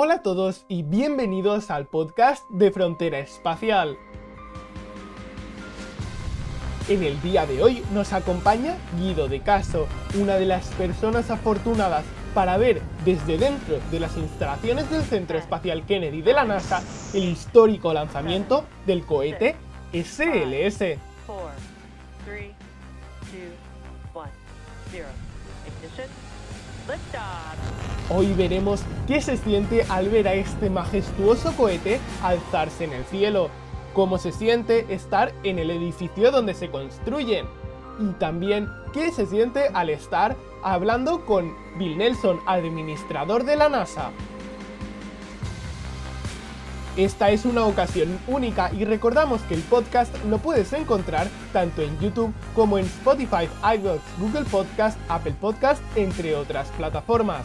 Hola a todos y bienvenidos al podcast de Frontera Espacial. En el día de hoy nos acompaña Guido de Caso, una de las personas afortunadas para ver desde dentro de las instalaciones del Centro Espacial Kennedy de la NASA el histórico lanzamiento del cohete SLS. Hoy veremos qué se siente al ver a este majestuoso cohete alzarse en el cielo, cómo se siente estar en el edificio donde se construyen y también qué se siente al estar hablando con Bill Nelson, administrador de la NASA. Esta es una ocasión única y recordamos que el podcast lo puedes encontrar tanto en YouTube como en Spotify, iVoox, Google Podcast, Apple Podcast, entre otras plataformas.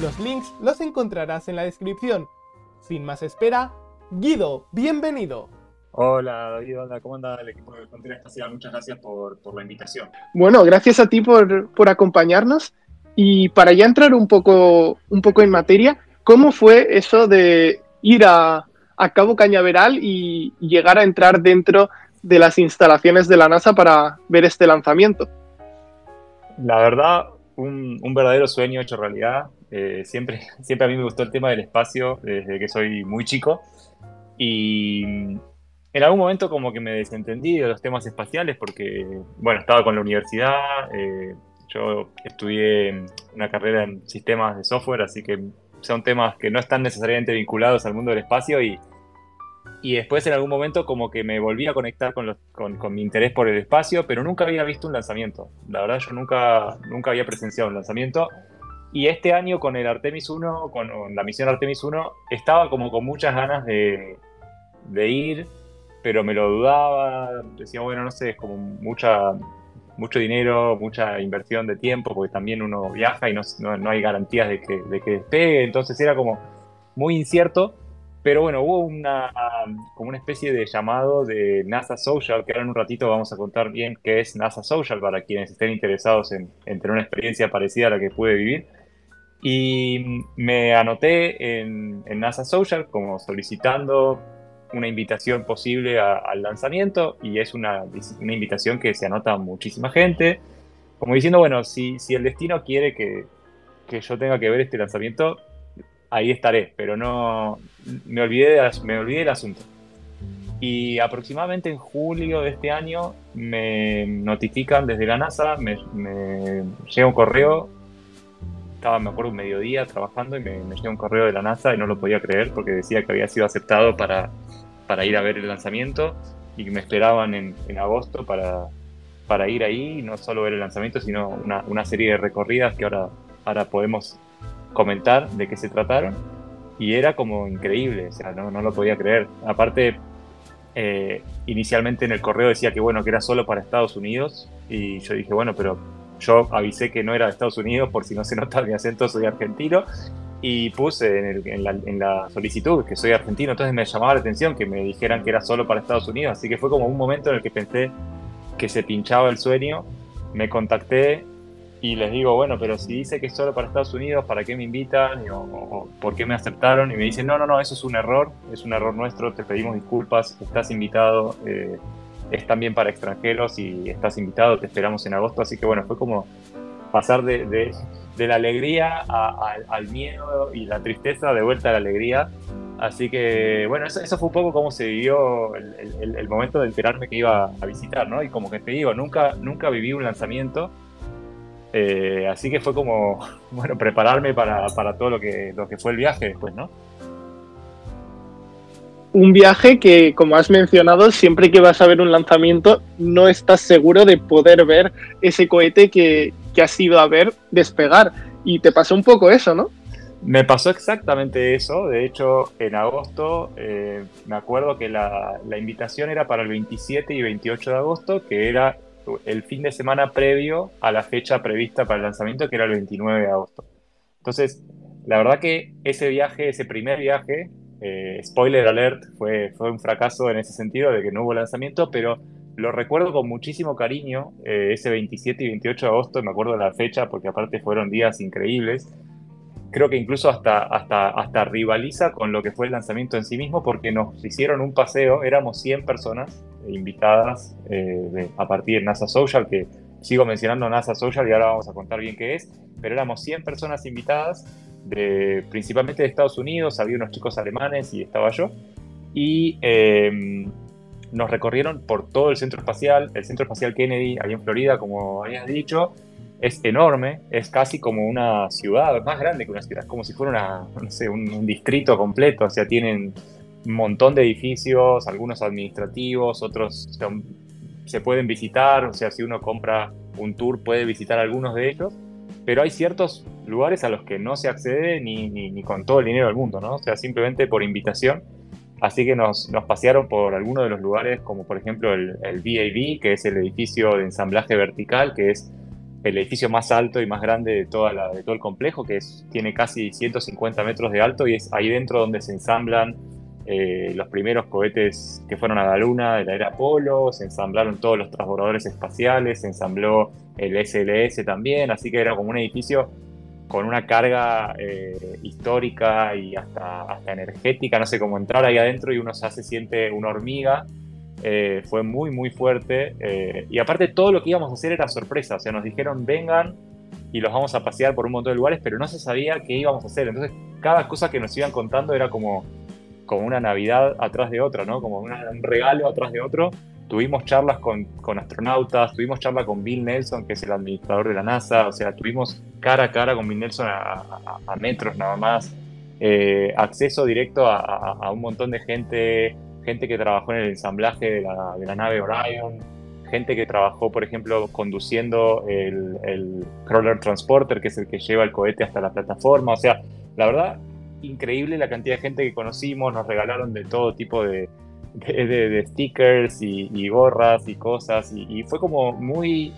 Los links los encontrarás en la descripción. Sin más espera, Guido, bienvenido. Hola David, ¿cómo anda el equipo de Frontera Espacial? Muchas gracias por, la invitación. Bueno, gracias a ti por, por, acompañarnos. Y para ya entrar un poco, un poco en materia, ¿cómo fue eso de ir a, Cabo Cañaveral y llegar a entrar dentro de las instalaciones de la NASA para ver este lanzamiento? La verdad, un, verdadero sueño hecho realidad. Eh, siempre, siempre a mí me gustó el tema del espacio desde que soy muy chico. Y en algún momento como que me desentendí de los temas espaciales porque, bueno, estaba con la universidad, eh, yo estudié una carrera en sistemas de software, así que son temas que no están necesariamente vinculados al mundo del espacio y, y después en algún momento como que me volví a conectar con, con, mi interés por el espacio, pero nunca había visto un lanzamiento. La verdad yo nunca, nunca había presenciado un lanzamiento. Y este año con el Artemis 1, con, la misión Artemis 1, estaba como con muchas ganas de, de ir, pero me lo dudaba. Decía, bueno, no sé, es como mucha mucho dinero, mucha inversión de tiempo, porque también uno viaja y no, no, hay garantías de que, de que despegue, entonces era como muy incierto. Pero bueno, hubo una, como una especie de llamado de NASA Social, que ahora en un ratito vamos a contar bien qué es NASA Social para quienes estén interesados en, en tener una experiencia parecida a la que pude vivir. Y me anoté en, en NASA Social como solicitando una invitación posible al lanzamiento y es una, una, invitación que se anota muchísima gente, como diciendo, bueno, si, si el destino quiere que, que, yo tenga que ver este lanzamiento, ahí estaré, pero no me olvidé, me olvidé del asunto. Y aproximadamente en julio de este año me notifican desde la NASA, me, me llega un correo, estaba, me acuerdo, un mediodía trabajando y me, me llega un correo de la NASA y no lo podía creer porque decía que había sido aceptado para para ir a ver el lanzamiento y que me esperaban en, agosto para, para ir ahí, no solo ver el lanzamiento, sino una, serie de recorridas que ahora, ahora podemos comentar de qué se trataron. Y era como increíble, o sea, no, no lo podía creer. Aparte, eh, inicialmente en el correo decía que bueno, que era solo para Estados Unidos, y yo dije, bueno, pero yo avisé que no era de Estados Unidos por si no se nota mi acento, soy argentino, y puse en, la, solicitud que soy argentino, entonces me llamaba la atención que me dijeran que era solo para Estados Unidos, así que fue como un momento en el que pensé que se pinchaba el sueño, me contacté y les digo, bueno, pero si dice que es solo para Estados Unidos, ¿para qué me invitan? O, ¿Por qué me aceptaron? Y me dicen, no, no, no, eso es un error, es un error nuestro, te pedimos disculpas, estás invitado, eh, es también para extranjeros y estás invitado, te esperamos en agosto, así que bueno, fue como pasar de, de la alegría al miedo y la tristeza de vuelta a la alegría. Así que, bueno, eso, fue un poco como se vivió el, momento de enterarme que iba a visitar, ¿no? Y como que te digo, nunca, nunca viví un lanzamiento. Eh, así que fue como, bueno, prepararme para, todo lo que, lo que fue el viaje después, ¿no? Un viaje que, como has mencionado, siempre que vas a ver un lanzamiento, no estás seguro de poder ver ese cohete que, que has ido a ver despegar. Y te pasó un poco eso, ¿no? Me pasó exactamente eso. De hecho, en agosto eh, me acuerdo que la, invitación era para el 27 y 28 de agosto, que era el fin de semana previo a la fecha prevista para el lanzamiento, que era el 29 de agosto. Entonces, la verdad que ese viaje, ese primer viaje, eh, spoiler alert, fue, fue un fracaso en ese sentido de que no hubo lanzamiento, pero lo recuerdo con muchísimo cariño, eh, ese 27 y 28 de agosto, me acuerdo de la fecha porque aparte fueron días increíbles. Creo que incluso hasta, hasta, hasta rivaliza con lo que fue el lanzamiento en sí mismo, porque nos hicieron un paseo, éramos 100 personas invitadas eh, a partir de NASA Social, que sigo mencionando NASA Social y ahora vamos a contar bien qué es, pero éramos 100 personas invitadas, de, principalmente de Estados Unidos, había unos chicos alemanes y estaba yo, y em, nos recorrieron por todo el centro espacial, el centro espacial Kennedy, ahí en Florida, como habías dicho, es enorme, es casi como una ciudad, más grande que una ciudad, como si fuera un, distrito completo, o sea, tienen un montón de edificios, algunos administrativos, otros se pueden visitar, o sea, si uno compra un tour puede visitar algunos de ellos, pero hay ciertos lugares a los que no se accede ni, ni, con todo el dinero del mundo, ¿no? O sea, simplemente por invitación. Así que nos, nos pasearon por algunos de los lugares, como por ejemplo el, el que es el edificio de ensamblaje vertical, que es el edificio más alto y más grande de, toda todo el complejo, que tiene casi 150 metros de alto y es ahí dentro donde se ensamblan eh, los primeros cohetes que fueron a la Luna de la era Apolo, se ensamblaron todos los transbordadores espaciales, se ensambló el SLS también, así que era como un edificio con una carga eh, histórica y hasta, hasta energética, no sé cómo entrar ahí adentro y uno se siente una hormiga eh, fue muy, muy fuerte. Eh, y aparte todo lo que íbamos a hacer era sorpresa. O sea, nos dijeron, vengan y los vamos a pasear por un montón de lugares, pero no se sabía qué íbamos a hacer. Entonces, cada cosa que nos iban contando era como, como una Navidad atrás de otra, ¿no? Como un regalo atrás de otro. Tuvimos charlas con, con astronautas, tuvimos charla con Bill Nelson, que es el administrador de la NASA. O sea, tuvimos cara a cara con Bill Nelson a, metros nada más. Eh, acceso directo a un montón de gente gente que trabajó en el ensamblaje de la, nave Orion, gente que trabajó, por ejemplo, conduciendo el, Crawler Transporter, que es el que lleva el cohete hasta la plataforma. O sea, la verdad, increíble la cantidad de gente que conocimos, nos regalaron de todo tipo de, stickers y, gorras y cosas, y, fue como muy,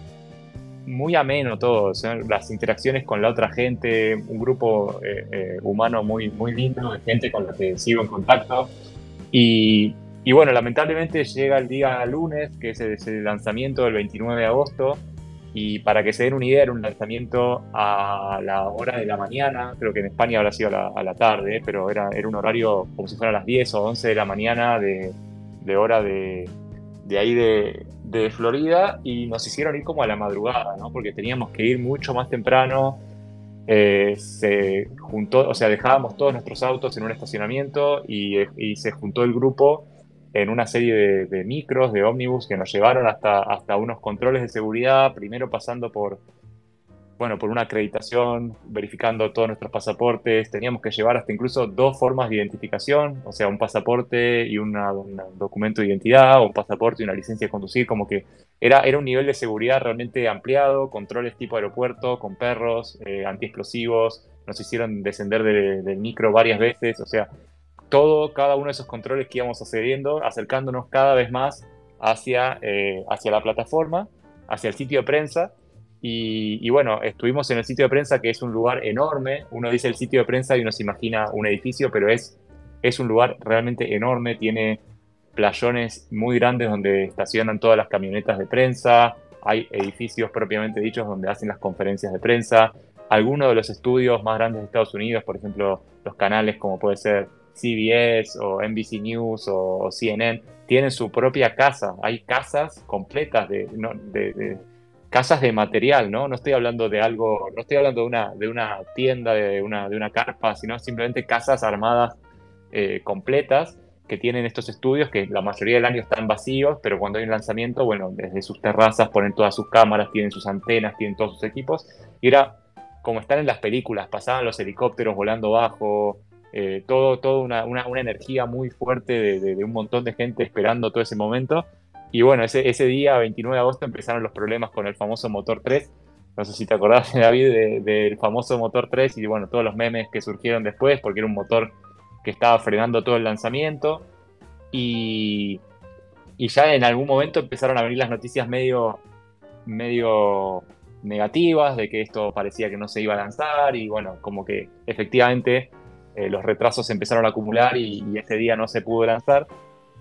muy ameno todo, las interacciones con la otra gente, un grupo eh, eh, humano muy, muy lindo, gente con la que sigo en contacto. Y, bueno, lamentablemente llega el día lunes, que es el, lanzamiento del 29 de agosto, y para que se den una idea, era un lanzamiento a la hora de la mañana, creo que en España habrá sido a la, tarde, pero era, era un horario como si fuera a las 10 o 11 de la mañana de, hora de, ahí de, de, Florida, y nos hicieron ir como a la madrugada, ¿no? porque teníamos que ir mucho más temprano, eh, se juntó, o sea, dejábamos todos nuestros autos en un estacionamiento y, se juntó el grupo en una serie de, micros, de ómnibus que nos llevaron hasta, hasta unos controles de seguridad, primero pasando por, bueno, por una acreditación, verificando todos nuestros pasaportes, teníamos que llevar hasta incluso dos formas de identificación, o sea, un pasaporte y un documento de identidad, o un pasaporte y una licencia de conducir, como que era, era un nivel de seguridad realmente ampliado, controles tipo aeropuerto, con perros, eh, antiexplosivos, nos hicieron descender del micro varias veces, o sea, todo, cada uno de esos controles que íbamos accediendo, acercándonos cada vez más hacia, eh, hacia la plataforma, hacia el sitio de prensa, y, bueno, estuvimos en el sitio de prensa, que es un lugar enorme. Uno dice el sitio de prensa y uno se imagina un edificio, pero es, es un lugar realmente enorme. Tiene playones muy grandes donde estacionan todas las camionetas de prensa. Hay edificios propiamente dichos donde hacen las conferencias de prensa. Algunos de los estudios más grandes de Estados Unidos, por ejemplo, los canales como puede ser CBS o NBC News o, CNN, tienen su propia casa. Hay casas completas de, de casas de material, ¿no? No estoy hablando de algo, no estoy hablando de una, de una tienda, de una, de una carpa, sino simplemente casas armadas eh, completas que tienen estos estudios que la mayoría del año están vacíos, pero cuando hay un lanzamiento, bueno, desde sus terrazas ponen todas sus cámaras, tienen sus antenas, tienen todos sus equipos, y era como están en las películas, pasaban los helicópteros volando bajo, eh, todo, todo una, una, una, energía muy fuerte de, de, un montón de gente esperando todo ese momento, y bueno, ese, ese día, 29 de agosto, empezaron los problemas con el famoso motor 3. No sé si te acordás, David, del famoso motor 3 y bueno, todos los memes que surgieron después, porque era un motor que estaba frenando todo el lanzamiento. Y, y ya en algún momento empezaron a venir las noticias medio, medio negativas de que esto parecía que no se iba a lanzar y bueno, como que efectivamente eh, los retrasos empezaron a acumular y, y, ese día no se pudo lanzar.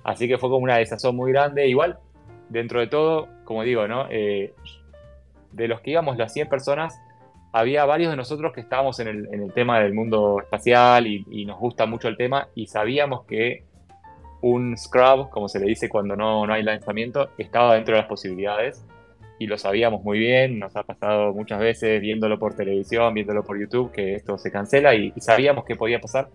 Así que fue como una desazón muy grande. Igual, dentro de todo, como digo, ¿no? Eh, de los que íbamos las 100 personas, había varios de nosotros que estábamos en el, tema del mundo espacial y, nos gusta mucho el tema y sabíamos que un scrub, como se le dice cuando no, no hay lanzamiento, estaba dentro de las posibilidades y lo sabíamos muy bien, nos ha pasado muchas veces viéndolo por televisión, viéndolo por YouTube, que esto se cancela y, sabíamos que podía pasar,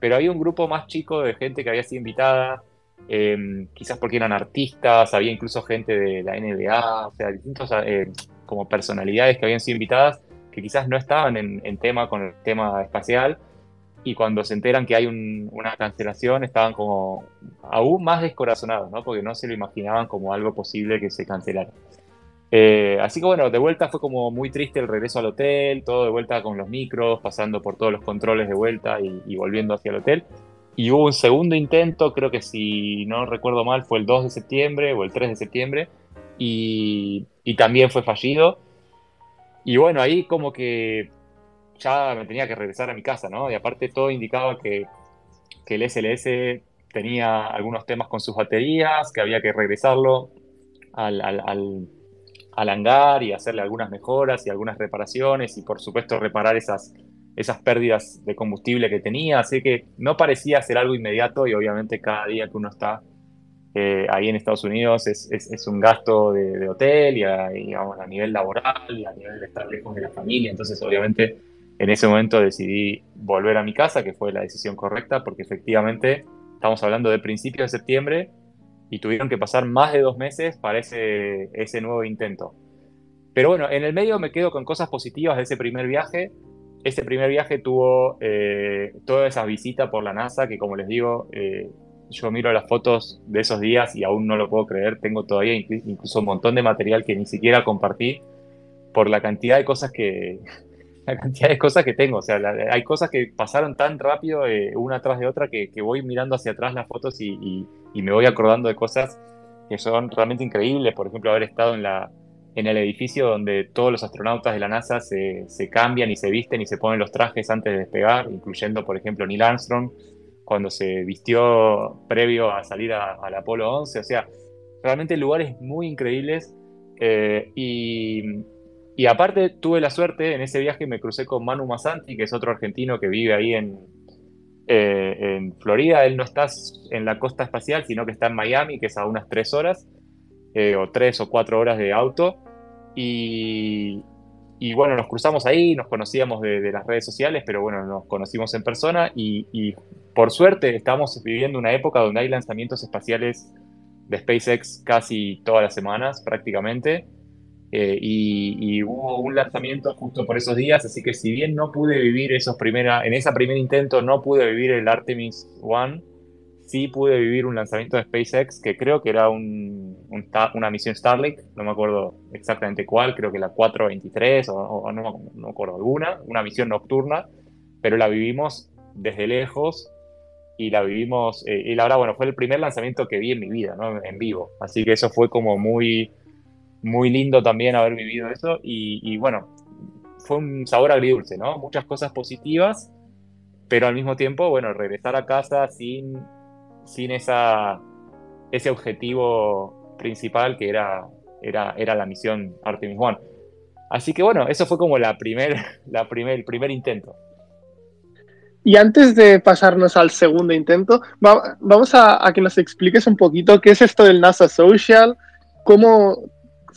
pero había un grupo más chico de gente que había sido invitada, em, quizás porque eran artistas, había incluso gente de la NBA, o sea, distintos eh, como personalidades que habían sido invitadas que quizás no estaban en, tema con el tema espacial y cuando se enteran que hay una cancelación estaban como aún más descorazonados, ¿no? porque no se lo imaginaban como algo posible que se cancelara. Eh, así que bueno, de vuelta fue como muy triste el regreso al hotel, todo de vuelta con los micros, pasando por todos los controles de vuelta y, volviendo hacia el hotel. Y hubo un segundo intento, creo que si no recuerdo mal, fue el 2 de septiembre o el 3 de septiembre, y, también fue fallido. Y bueno, ahí como que ya me tenía que regresar a mi casa, ¿no? Y aparte todo indicaba que, que el SLS tenía algunos temas con sus baterías, que había que regresarlo al, al hangar y hacerle algunas mejoras y algunas reparaciones y por supuesto reparar esas, esas pérdidas de combustible que tenía, así que no parecía ser algo inmediato y obviamente cada día que uno está eh, ahí en Estados Unidos es, es, un gasto de, hotel y a, a nivel laboral y a nivel de estar lejos de la familia, entonces obviamente en ese momento decidí volver a mi casa, que fue la decisión correcta, porque efectivamente estamos hablando de principios de septiembre y tuvieron que pasar más de dos meses para ese, ese nuevo intento. Pero bueno, en el medio me quedo con cosas positivas de ese primer viaje. Ese primer viaje tuvo eh, toda esa visita por la NASA, que como les digo, eh, yo miro las fotos de esos días y aún no lo puedo creer. Tengo todavía incluso un montón de material que ni siquiera compartí por la cantidad de cosas que, la cantidad de cosas que tengo. O sea, hay cosas que pasaron tan rápido eh, una tras de otra que, voy mirando hacia atrás las fotos y, me voy acordando de cosas que son realmente increíbles. Por ejemplo, haber estado en, la, en el edificio donde todos los astronautas de la NASA se, cambian y se visten y se ponen los trajes antes de despegar, incluyendo, por ejemplo, Neil Armstrong, cuando se vistió previo a salir al Apolo 11. O sea, realmente lugares muy increíbles. Eh, y, aparte tuve la suerte, en ese viaje me crucé con Manu Masanti, que es otro argentino que vive ahí en, eh, en Florida. Él no está en la costa espacial, sino que está en Miami, que es a unas tres horas, eh, o tres o cuatro horas de auto. Y, y bueno, nos cruzamos ahí, nos conocíamos de, las redes sociales, pero bueno, nos conocimos en persona y, y, por suerte estamos viviendo una época donde hay lanzamientos espaciales de SpaceX casi todas las semanas prácticamente. Eh, y, hubo un lanzamiento justo por esos días, así que si bien no pude vivir esos primera, en ese primer intento no pude vivir el Artemis One, sí pude vivir un lanzamiento de SpaceX que creo que era un, una misión Starlink, no me acuerdo exactamente cuál, creo que la 423 o, no, no, me acuerdo alguna, una misión nocturna, pero la vivimos desde lejos y la vivimos, eh, y la verdad, bueno, fue el primer lanzamiento que vi en mi vida, ¿no? En vivo, así que eso fue como muy muy lindo también haber vivido eso y, bueno, fue un sabor agridulce, ¿no? Muchas cosas positivas, pero al mismo tiempo, bueno, regresar a casa sin, sin esa, ese objetivo principal que era, era, era la misión Artemis One. Así que bueno, eso fue como la primer, la primer, el primer intento. Y antes de pasarnos al segundo intento, vamos a, que nos expliques un poquito qué es esto del NASA Social, cómo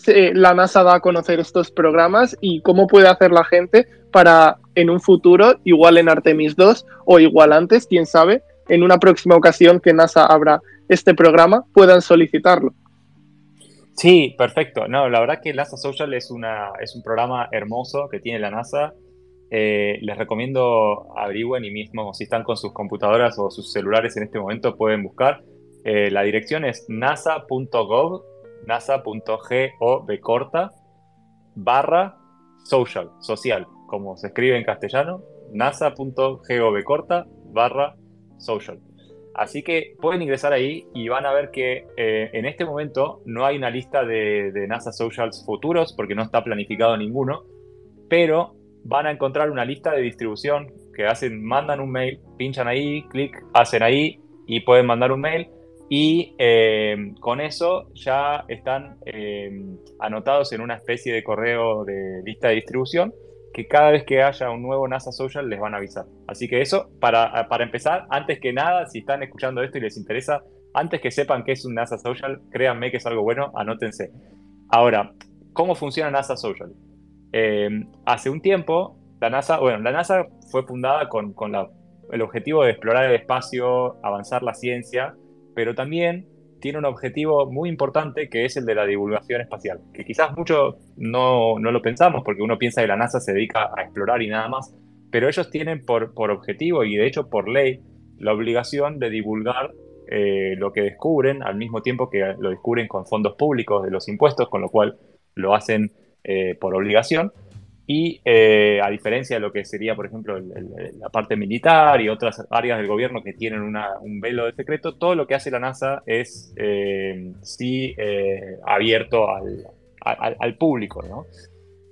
la NASA da a conocer estos programas y cómo puede hacer la gente para en un futuro, igual en Artemis 2 o igual antes, quién sabe, en una próxima ocasión que NASA abra este programa, puedan solicitarlo. Sí, perfecto. No, la verdad que NASA Social es, una, es un programa hermoso que tiene la NASA. Eh, les recomiendo averigüen y mismo si están con sus computadoras o sus celulares en este momento pueden buscar. Eh, la dirección es nasa.gov nasa.gov corta barra social, social, como se escribe en castellano, nasa.gov corta barra social. Así que pueden ingresar ahí y van a ver que eh, en este momento no hay una lista de, NASA Socials futuros porque no está planificado ninguno, pero van a encontrar una lista de distribución que hacen, mandan un mail, pinchan ahí, clic, hacen ahí y pueden mandar un mail y eh, con eso ya están eh, anotados en una especie de correo de lista de distribución que cada vez que haya un nuevo NASA Social les van a avisar. Así que eso, para, para empezar, antes que nada, si están escuchando esto y les interesa, antes que sepan qué es un NASA Social, créanme que es algo bueno, anótense. Ahora, ¿cómo funciona NASA Social? Eh, hace un tiempo, la NASA, bueno, la NASA fue fundada con, con el objetivo de explorar el espacio, avanzar la ciencia, pero también tiene un objetivo muy importante que es el de la divulgación espacial, que quizás mucho no, no, lo pensamos porque uno piensa que la NASA se dedica a explorar y nada más, pero ellos tienen por, por objetivo y de hecho por ley la obligación de divulgar eh, lo que descubren al mismo tiempo que lo descubren con fondos públicos de los impuestos, con lo cual lo hacen eh, por obligación. Y eh, a diferencia de lo que sería, por ejemplo, la parte militar y otras áreas del gobierno que tienen un velo de secreto, todo lo que hace la NASA es eh, sí eh, abierto al, al, público. ¿no?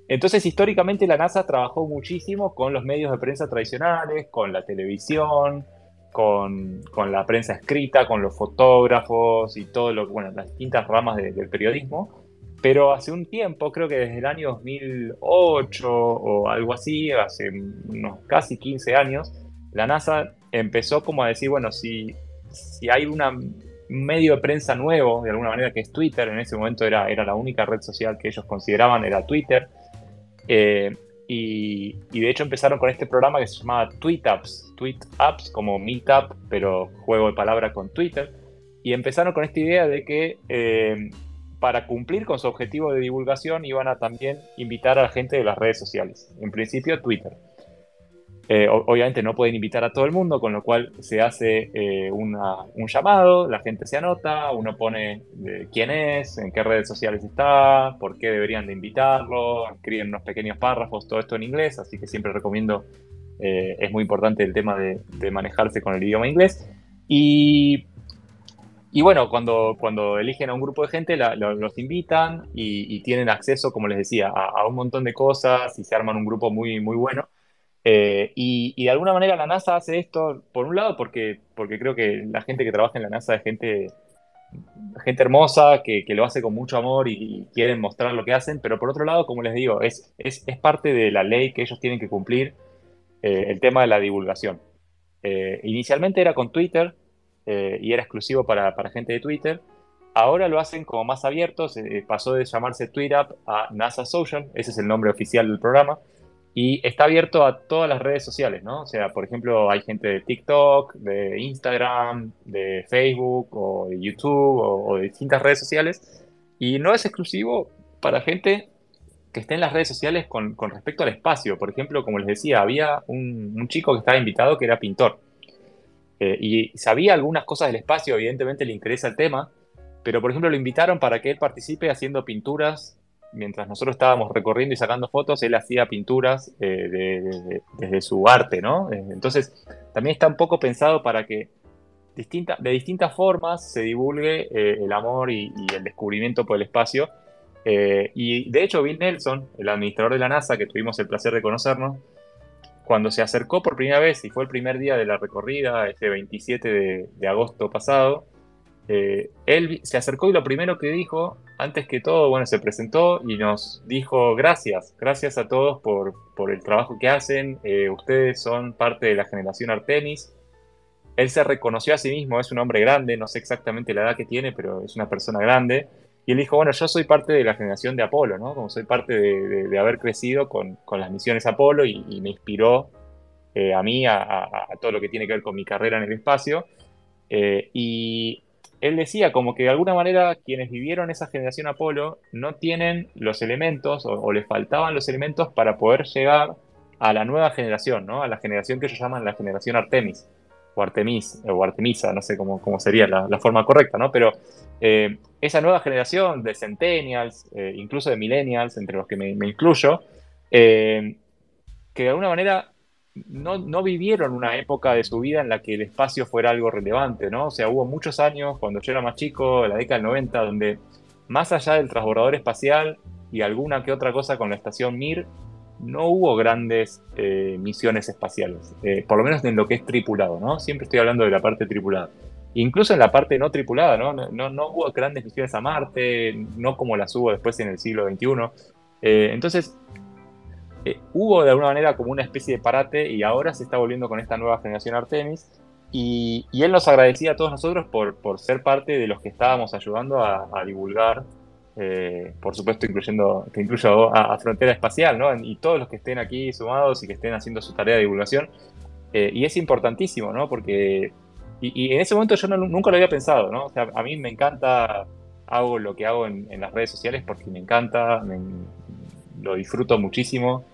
Entonces, históricamente la NASA trabajó muchísimo con los medios de prensa tradicionales, con la televisión, con, con la prensa escrita, con los fotógrafos y todo lo bueno, las distintas ramas del periodismo pero hace un tiempo, creo que desde el año 2008 o algo así, hace unos casi 15 años, la NASA empezó como a decir, bueno, si, si hay un medio de prensa nuevo, de alguna manera, que es Twitter, en ese momento era, era la única red social que ellos consideraban, era Twitter, eh, y, de hecho empezaron con este programa que se llamaba TweetUps, TweetUps como Meetup, pero juego de palabras con Twitter, y empezaron con esta idea de que eh, para cumplir con su objetivo de divulgación iban a también invitar a la gente de las redes sociales, en principio Twitter. Eh, obviamente no pueden invitar a todo el mundo, con lo cual se hace eh, un llamado, la gente se anota, uno pone quién es, en qué redes sociales está, por qué deberían de invitarlo, escriben unos pequeños párrafos, todo esto en inglés, así que siempre recomiendo, eh, es muy importante el tema de, de manejarse con el idioma inglés. Y y bueno, cuando, cuando eligen a un grupo de gente, los invitan y, tienen acceso, como les decía, a, un montón de cosas y se arman un grupo muy, muy bueno. Eh, y, de alguna manera la NASA hace esto, por un lado, porque, porque creo que la gente que trabaja en la NASA es gente, gente hermosa, que, que lo hace con mucho amor y, quieren mostrar lo que hacen, pero por otro lado, como les digo, es, es, es parte de la ley que ellos tienen que cumplir eh, el tema de la divulgación. Eh, inicialmente era con Twitter, eh, y era exclusivo para, para, gente de Twitter. Ahora lo hacen como más abierto, pasó de llamarse TweetUp a NASA Social, ese es el nombre oficial del programa, y está abierto a todas las redes sociales, ¿no? O sea, por ejemplo, hay gente de TikTok, de Instagram, de Facebook o de YouTube o, de distintas redes sociales, y no es exclusivo para gente que esté en las redes sociales con, con respecto al espacio. Por ejemplo, como les decía, había un, un chico que estaba invitado que era pintor. Eh, y sabía algunas cosas del espacio, evidentemente le interesa el tema, pero por ejemplo lo invitaron para que él participe haciendo pinturas. Mientras nosotros estábamos recorriendo y sacando fotos, él hacía pinturas eh, desde su arte, ¿no? Eh, entonces, también está un poco pensado para que distinta, de distintas formas se divulgue el amor y, y, el descubrimiento por el espacio. y de hecho, Bill Nelson, el administrador de la NASA, que tuvimos el placer de conocernos, cuando se acercó por primera vez, y fue el primer día de la recorrida, este 27 de, agosto pasado, eh, él se acercó y lo primero que dijo, antes que todo, bueno, se presentó y nos dijo gracias, gracias a todos por, por el trabajo que hacen, eh, ustedes son parte de la generación Artemis. Él se reconoció a sí mismo, es un hombre grande, no sé exactamente la edad que tiene, pero es una persona grande. Y él dijo, bueno, yo soy parte de la generación de Apolo, ¿no? Como soy parte de, haber crecido con, las misiones Apolo y, me inspiró eh, a mí a, todo lo que tiene que ver con mi carrera en el espacio. Eh, y él decía como que de alguna manera quienes vivieron esa generación Apolo no tienen los elementos o, les faltaban los elementos para poder llegar a la nueva generación, ¿no? A la generación que ellos llaman la generación Artemis o Artemis, o Artemisa, no sé cómo, cómo sería la, forma correcta, ¿no? Pero eh, esa nueva generación de centennials, eh, incluso de millennials, entre los que me, incluyo, eh, que de alguna manera no, vivieron una época de su vida en la que el espacio fuera algo relevante, ¿no? O sea, hubo muchos años, cuando yo era más chico, en la década del 90, donde más allá del transbordador espacial y alguna que otra cosa con la estación Mir, no hubo grandes eh, misiones espaciales, por lo menos en lo que es tripulado, ¿no? Siempre estoy hablando de la parte tripulada incluso en la parte no tripulada, ¿no? No, no, hubo grandes misiones a Marte, no como las hubo después en el siglo XXI. Eh, entonces, eh, hubo de alguna manera como una especie de parate y ahora se está volviendo con esta nueva generación Artemis. Y, él nos agradecía a todos nosotros por, por, ser parte de los que estábamos ayudando a, divulgar, eh, por supuesto incluyendo, que incluyo a, Frontera Espacial, ¿no? Y todos los que estén aquí sumados y que estén haciendo su tarea de divulgación. Eh, y es importantísimo, ¿no? Porque, y, en ese momento yo nunca lo había pensado, ¿no? O sea, a mí me encanta, hago lo que hago en, las redes sociales porque me encanta, lo disfruto muchísimo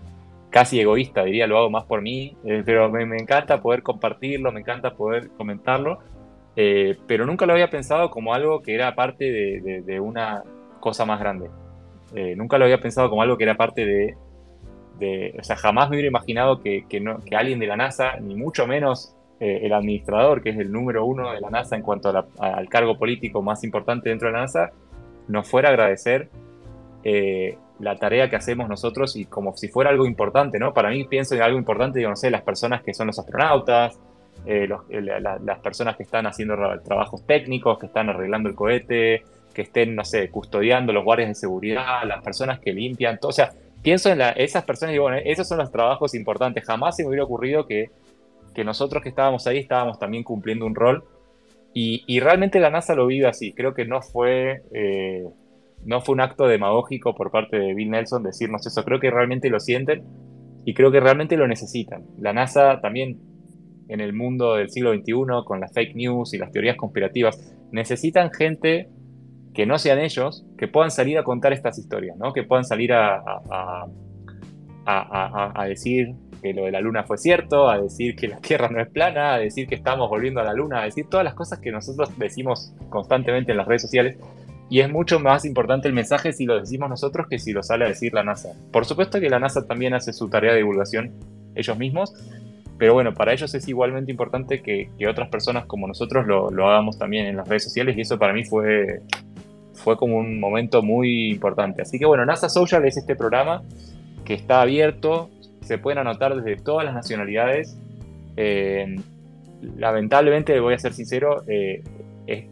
casi egoísta, diría, lo hago más por mí, eh, pero me, encanta poder compartirlo, me encanta poder comentarlo, eh, pero nunca lo había pensado como algo que era parte de, una cosa más grande. Eh, nunca lo había pensado como algo que era parte de... o sea, jamás me hubiera imaginado que, no, que alguien de la NASA, ni mucho menos el administrador, que es el número uno de la NASA en cuanto al cargo político más importante dentro de la NASA, nos fuera a agradecer la tarea que hacemos nosotros y como si fuera algo importante, ¿no? Para mí pienso en algo importante, digo, no sé, las personas que son los astronautas, eh, eh, las personas que están haciendo trabajos técnicos, que están arreglando el cohete, que estén, no sé, custodiando los guardias de seguridad, las personas que limpian, todo, o sea, pienso en esas personas y digo, bueno, esos son los trabajos importantes. Jamás se me hubiera ocurrido que, que nosotros que estábamos ahí estábamos también cumpliendo un rol. Y, realmente la NASA lo vive así. Creo que no fue eh, no fue un acto demagógico por parte de Bill Nelson decirnos eso. Creo que realmente lo sienten y creo que realmente lo necesitan. La NASA también en el mundo del siglo XXI, con las fake news y las teorías conspirativas, necesitan gente que no sean ellos, que puedan salir a contar estas historias, ¿no? que puedan salir a, a, a, a, decir que lo de la Luna fue cierto, a decir que la Tierra no es plana, a decir que estamos volviendo a la Luna, a decir todas las cosas que nosotros decimos constantemente en las redes sociales y es mucho más importante el mensaje si lo decimos nosotros que si lo sale a decir la NASA. Por supuesto que la NASA también hace su tarea de divulgación ellos mismos, pero bueno, para ellos es igualmente importante que, otras personas como nosotros lo, hagamos también en las redes sociales y eso para mí fue, fue como un momento muy importante. Así que bueno, NASA Social es este programa que está abierto, se pueden anotar desde todas las nacionalidades. Eh, lamentablemente, voy a ser sincero, eh,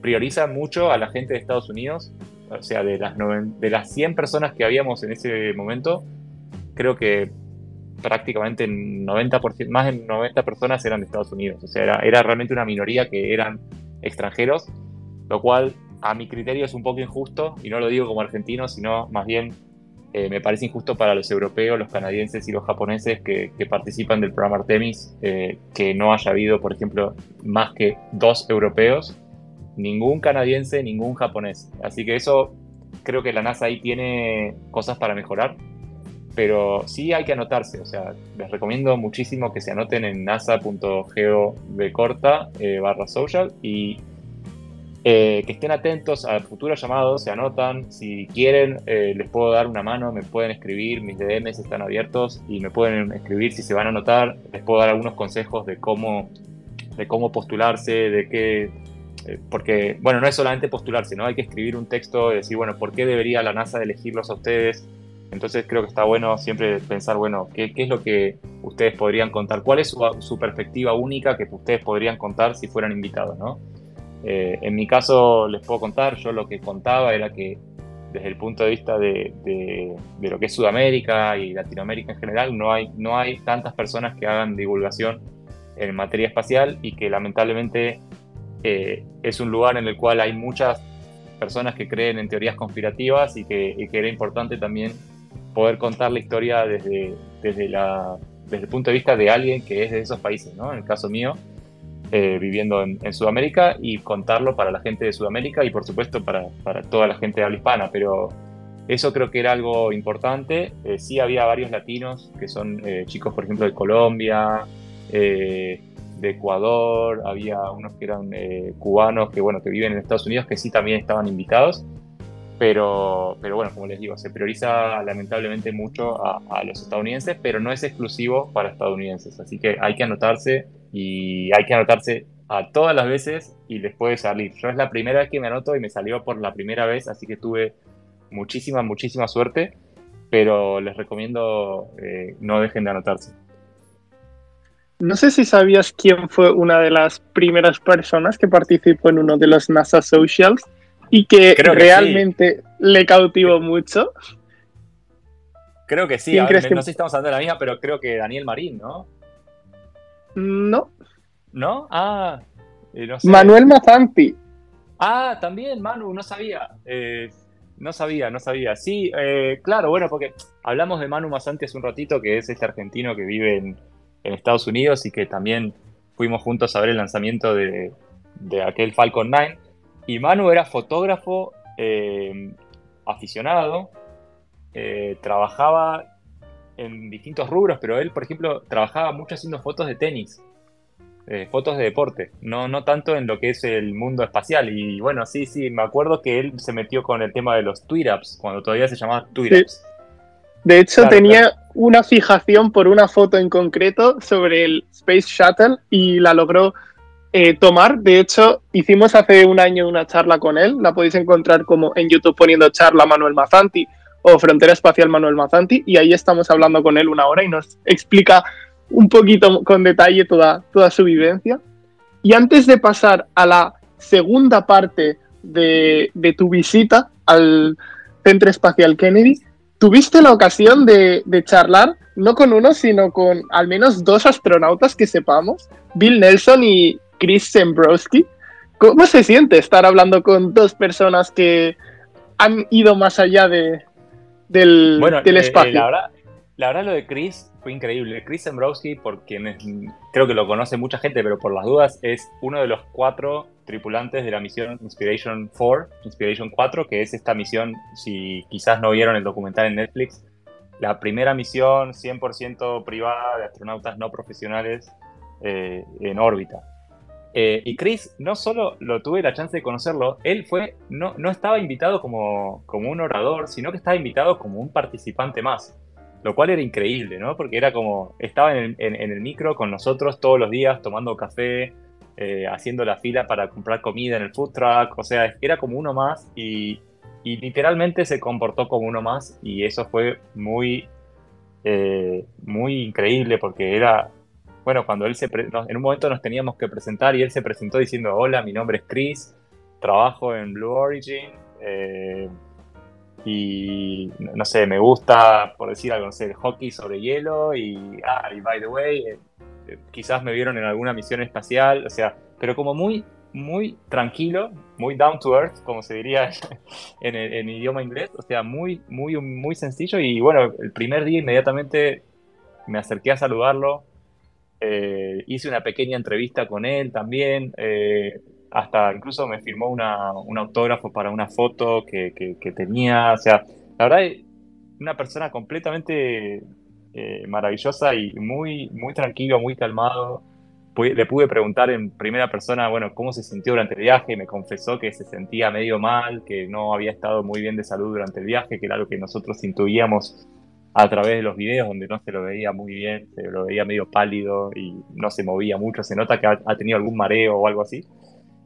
prioriza mucho a la gente de Estados Unidos. O sea, de las, de las 100 personas que habíamos en ese momento, creo que prácticamente 90%, más de 90 personas eran de Estados Unidos. O sea, era, era realmente una minoría que eran extranjeros, lo cual a mi criterio es un poco injusto, y no lo digo como argentino, sino más bien eh, me parece injusto para los europeos, los canadienses y los japoneses que, participan del programa Artemis, eh, que no haya habido, por ejemplo, más que dos europeos ningún canadiense, ningún japonés. Así que eso creo que la NASA ahí tiene cosas para mejorar, pero sí hay que anotarse. O sea, les recomiendo muchísimo que se anoten en nasa.geo corta eh, barra social y eh, que estén atentos a futuros llamados, se anotan. Si quieren, eh, les puedo dar una mano, me pueden escribir, mis DMs están abiertos y me pueden escribir si se van a anotar. Les puedo dar algunos consejos de cómo, de cómo postularse, de qué eh, porque, bueno, no es solamente postularse, ¿no? Hay que escribir un texto y decir, bueno, ¿por qué debería la NASA elegirlos a ustedes? Entonces creo que está bueno siempre pensar, bueno, ¿qué, es lo que ustedes podrían contar? ¿Cuál es su, perspectiva única que ustedes podrían contar si fueran invitados, ¿no? Eh, en mi caso les puedo contar, yo lo que contaba era que desde el punto de vista de, lo que es Sudamérica y Latinoamérica en general, no hay, no hay tantas personas que hagan divulgación en materia espacial y que lamentablemente eh, es un lugar en el cual hay muchas personas que creen en teorías conspirativas y que, era importante también poder contar la historia desde, desde, la, desde el punto de vista de alguien que es de esos países, ¿no? En el caso mío, eh, viviendo en, Sudamérica y contarlo para la gente de Sudamérica y por supuesto para, toda la gente de habla hispana, pero eso creo que era algo importante. Eh, sí había varios latinos que son chicos, por ejemplo, de Colombia, de Ecuador, había unos que eran eh, cubanos que, bueno, que viven en Estados Unidos que sí también estaban invitados, pero, pero bueno, como les digo, se prioriza lamentablemente mucho a, los estadounidenses, pero no es exclusivo para estadounidenses, así que hay que anotarse y hay que anotarse a todas las veces y les puede salir. Yo es la primera vez que me anoto y me salió por la primera vez, así que tuve muchísima, muchísima suerte, pero les recomiendo eh, no dejen de anotarse. No sé si sabías quién fue una de las primeras personas que participó en uno de los NASA Socials y que, realmente le cautivó mucho. Creo que sí, no sé si estamos hablando de la misma, pero creo que Daniel Marín, ¿no? No. ¿No? Ah, eh, no sé. Manuel Mazanti. Ah, también, Manu, no sabía. Eh, no sabía, no sabía. Sí, eh, claro, bueno, porque hablamos de Manu Mazanti hace un ratito, que es este argentino que vive en, Estados Unidos y que también fuimos juntos a ver el lanzamiento de, de aquel Falcon 9. Y Manu era fotógrafo aficionado, trabajaba en distintos rubros, pero él, por ejemplo, trabajaba mucho haciendo fotos de tenis, eh, fotos de deporte, no, no tanto en lo que es el mundo espacial. Y bueno, sí, sí, me acuerdo que él se metió con el tema de los Tweetups, cuando todavía se llamaba Tweetups. De hecho, tenía una fijación por una foto en concreto sobre el Space Shuttle y la logró eh, tomar. De hecho, hicimos hace un año una charla con él. La podéis encontrar como en YouTube poniendo charla Manuel Mazanti o Frontera Espacial Manuel Mazanti, y ahí estamos hablando con él una hora y nos explica un poquito con detalle toda, toda su vivencia. Y antes de pasar a la segunda parte de, tu visita al Centro Espacial Kennedy, tuviste la ocasión de, de, charlar no con uno, sino con al menos dos astronautas que sepamos, Bill Nelson y Chris Zembrowski. ¿Cómo se siente estar hablando con dos personas que han ido más allá de, del, bueno, del eh, espacio. la, verdad, la, verdad, lo de Chris fue increíble. Chris Zembrowski, por quien creo que lo conoce mucha gente, pero por las dudas, es uno de los cuatro tripulantes de la misión Inspiration 4, Inspiration 4, que es esta misión, si quizás no vieron el documental en Netflix, la primera misión 100% privada de astronautas no profesionales eh, en órbita. Eh, y Chris, no solo lo tuve la chance de conocerlo, él fue, no, no estaba invitado como, como un orador, sino que estaba invitado como un participante más. Lo cual era increíble, ¿no? Porque era como, estaba en el, micro con nosotros todos los días tomando café, eh, haciendo la fila para comprar comida en el food truck, o sea, era como uno más y, literalmente se comportó como uno más y eso fue muy, eh, muy increíble porque era, bueno, cuando él se en un momento nos teníamos que presentar y él se presentó diciendo, hola, mi nombre es Chris, trabajo en Blue Origin eh, y no sé, me gusta, por decir algo, no sé, el hockey sobre hielo y, ah, y by the way, eh, eh, quizás me vieron en alguna misión espacial, o sea, pero como muy, muy tranquilo, muy down to earth, como se diría en, en idioma inglés, o sea, muy, muy, muy sencillo y bueno, el primer día inmediatamente me acerqué a saludarlo, eh, hice una pequeña entrevista con él también. Eh, hasta incluso me firmó un autógrafo para una foto que, tenía. O sea, la verdad, una persona completamente eh, maravillosa y muy, muy tranquilo, muy calmado. Le pude preguntar en primera persona, bueno, cómo se sintió durante el viaje. Me confesó que se sentía medio mal, que no había estado muy bien de salud durante el viaje, que era algo que nosotros intuíamos a través de los videos donde no se lo veía muy bien, se lo veía medio pálido y no se movía mucho, se nota que ha, tenido algún mareo o algo así.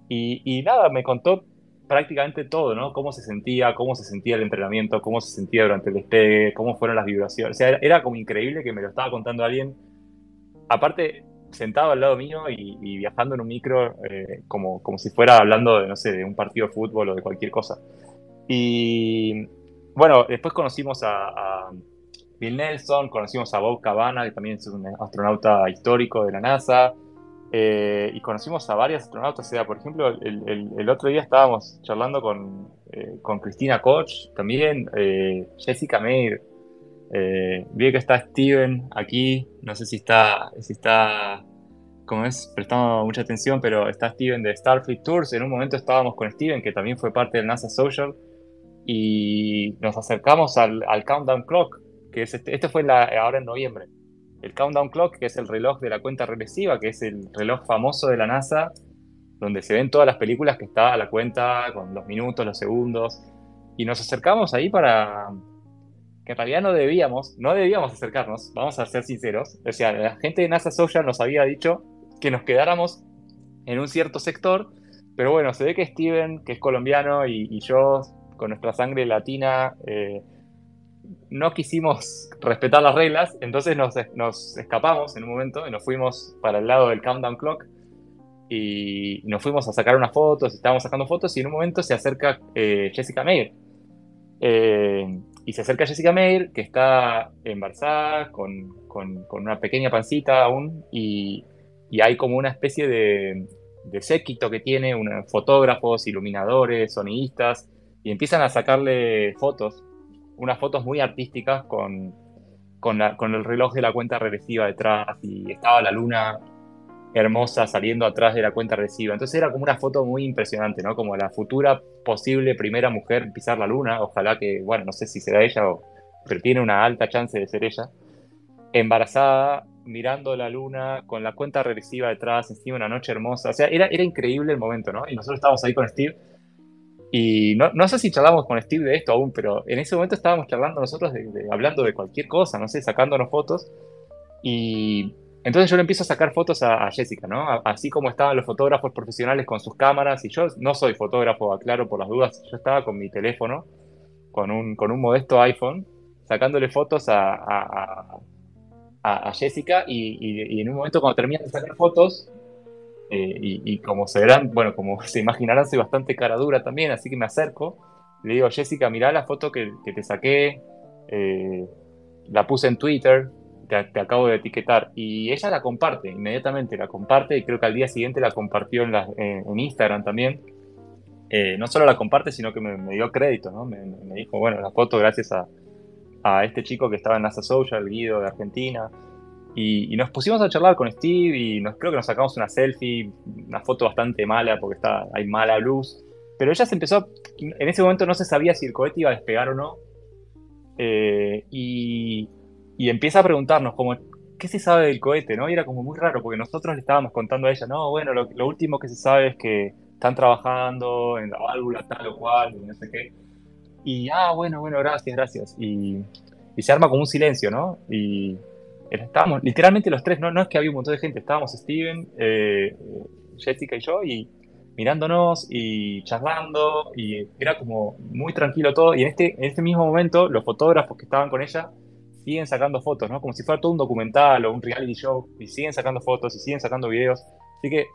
Y, nada, me contó prácticamente todo, ¿no? Cómo se sentía, cómo se sentía el entrenamiento, cómo se sentía durante el despegue, cómo fueron las vibraciones. O sea, era, como increíble que me lo estaba contando alguien, aparte sentado al lado mío y, viajando en un micro eh, como, como si fuera hablando de, no sé, de un partido de fútbol o de cualquier cosa. Y bueno, después conocimos a Bill Nelson, conocimos a Bob Cabana, que también es un astronauta histórico de la NASA, eh, y conocimos a varios astronautas. O sea, por ejemplo, el, otro día estábamos charlando con, eh, con Cristina Koch, también eh, Jessica Meir. vi que está Steven aquí, no sé si está, si está, como es, prestando mucha atención, pero está Steven de Starfleet Tours. En un momento estábamos con Steven, que también fue parte del NASA Social, y nos acercamos al, al Countdown Clock, que es este, fue ahora en noviembre. El Countdown Clock, que es el reloj de la cuenta regresiva, que es el reloj famoso de la NASA, donde se ven todas las películas que está a la cuenta, con los minutos, los segundos. Y nos acercamos ahí para. que en realidad no debíamos, no debíamos acercarnos, vamos a ser sinceros. O sea, la gente de NASA Social nos había dicho que nos quedáramos en un cierto sector, pero bueno, se ve que Steven, que es colombiano, y, yo, con nuestra sangre latina, eh, no quisimos respetar las reglas, entonces nos, escapamos en un momento y nos fuimos para el lado del countdown clock y nos fuimos a sacar unas fotos, estábamos sacando fotos y en un momento se acerca eh, Jessica Meir. Eh, y se acerca Jessica Meir, que está embarazada, con, con, con una pequeña pancita aún, y, y hay como una especie de, de séquito que tiene, unos fotógrafos, iluminadores, sonidistas, y empiezan a sacarle fotos, unas fotos muy artísticas con, con, la, con el reloj de la cuenta regresiva detrás, y estaba la luna hermosa saliendo atrás de la cuenta regresiva. Entonces era como una foto muy impresionante, ¿no? Como la futura posible primera mujer pisar la luna. Ojalá que, bueno, no sé si será ella, o, pero tiene una alta chance de ser ella. Embarazada, mirando la luna, con la cuenta regresiva detrás, encima una noche hermosa. O sea, era, era increíble el momento, ¿no? Y nosotros estábamos ahí con Steve. Y no, no sé si charlamos con Steve de esto aún, pero en ese momento estábamos charlando nosotros, de, hablando de cualquier cosa, no sé, sacándonos fotos. Y entonces yo le empiezo a sacar fotos a, Jessica, ¿no? así como estaban los fotógrafos profesionales con sus cámaras, y yo no soy fotógrafo, aclaro por las dudas, yo estaba con mi teléfono, con un, con un modesto iPhone, sacándole fotos a, a, a Jessica, y, en un momento cuando terminan de sacar fotos, eh, y, como se verán, bueno, como se imaginarán, soy bastante cara dura también, así que me acerco, le digo, Jessica, mirá la foto que, te saqué, eh, la puse en Twitter, te, acabo de etiquetar. Y ella la comparte, inmediatamente la comparte, y creo que al día siguiente la compartió en, en Instagram también. Eh, no solo la comparte, sino que me, dio crédito, ¿no? Me, dijo, bueno, la foto gracias a, a, este chico que estaba en NASA Social, Guido de Argentina. Y, nos pusimos a charlar con Steve y nos, creo que nos sacamos una selfie, una foto bastante mala porque está, hay mala luz. Pero ella se empezó, en ese momento no se sabía si el cohete iba a despegar o no. Eh, y, y empieza a preguntarnos como, ¿qué se sabe del cohete? ¿no? Y era como muy raro, porque nosotros le estábamos contando a ella, no, bueno, lo, último que se sabe es que están trabajando en la válvula tal o cual, y no sé qué. Y, ah, bueno, bueno, gracias, gracias. Y, y se arma como un silencio, ¿no? Y estábamos, literalmente los tres, no, no es que había un montón de gente, estábamos Steven, eh, Jessica y yo, y mirándonos y charlando, y era como muy tranquilo todo. Y en este, en este mismo momento, los fotógrafos que estaban con ella siguen sacando fotos, ¿no? Como si fuera todo un documental o un reality show, y siguen sacando fotos y siguen sacando videos. Así que,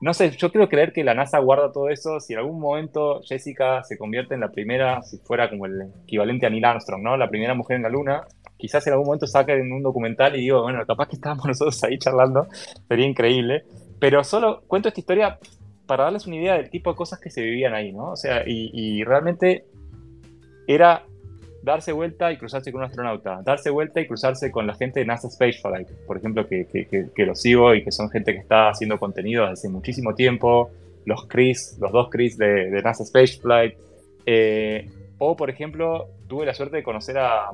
no sé, yo quiero creer que la NASA guarda todo eso. Si en algún momento Jessica se convierte en la primera, si fuera como el equivalente a Neil Armstrong, ¿no? La primera mujer en la Luna, quizás en algún momento saquen un documental y digo, bueno, capaz que estábamos nosotros ahí charlando, sería increíble. Pero solo cuento esta historia para darles una idea del tipo de cosas que se vivían ahí, ¿no? O sea, y, y realmente era darse vuelta y cruzarse con un astronauta, darse vuelta y cruzarse con la gente de NASA Space Flight, por ejemplo, que, que, que, lo sigo y que son gente que está haciendo contenido desde hace muchísimo tiempo, los Chris, los dos Chris de, de NASA Space Flight, eh, o por ejemplo, tuve la suerte de conocer a,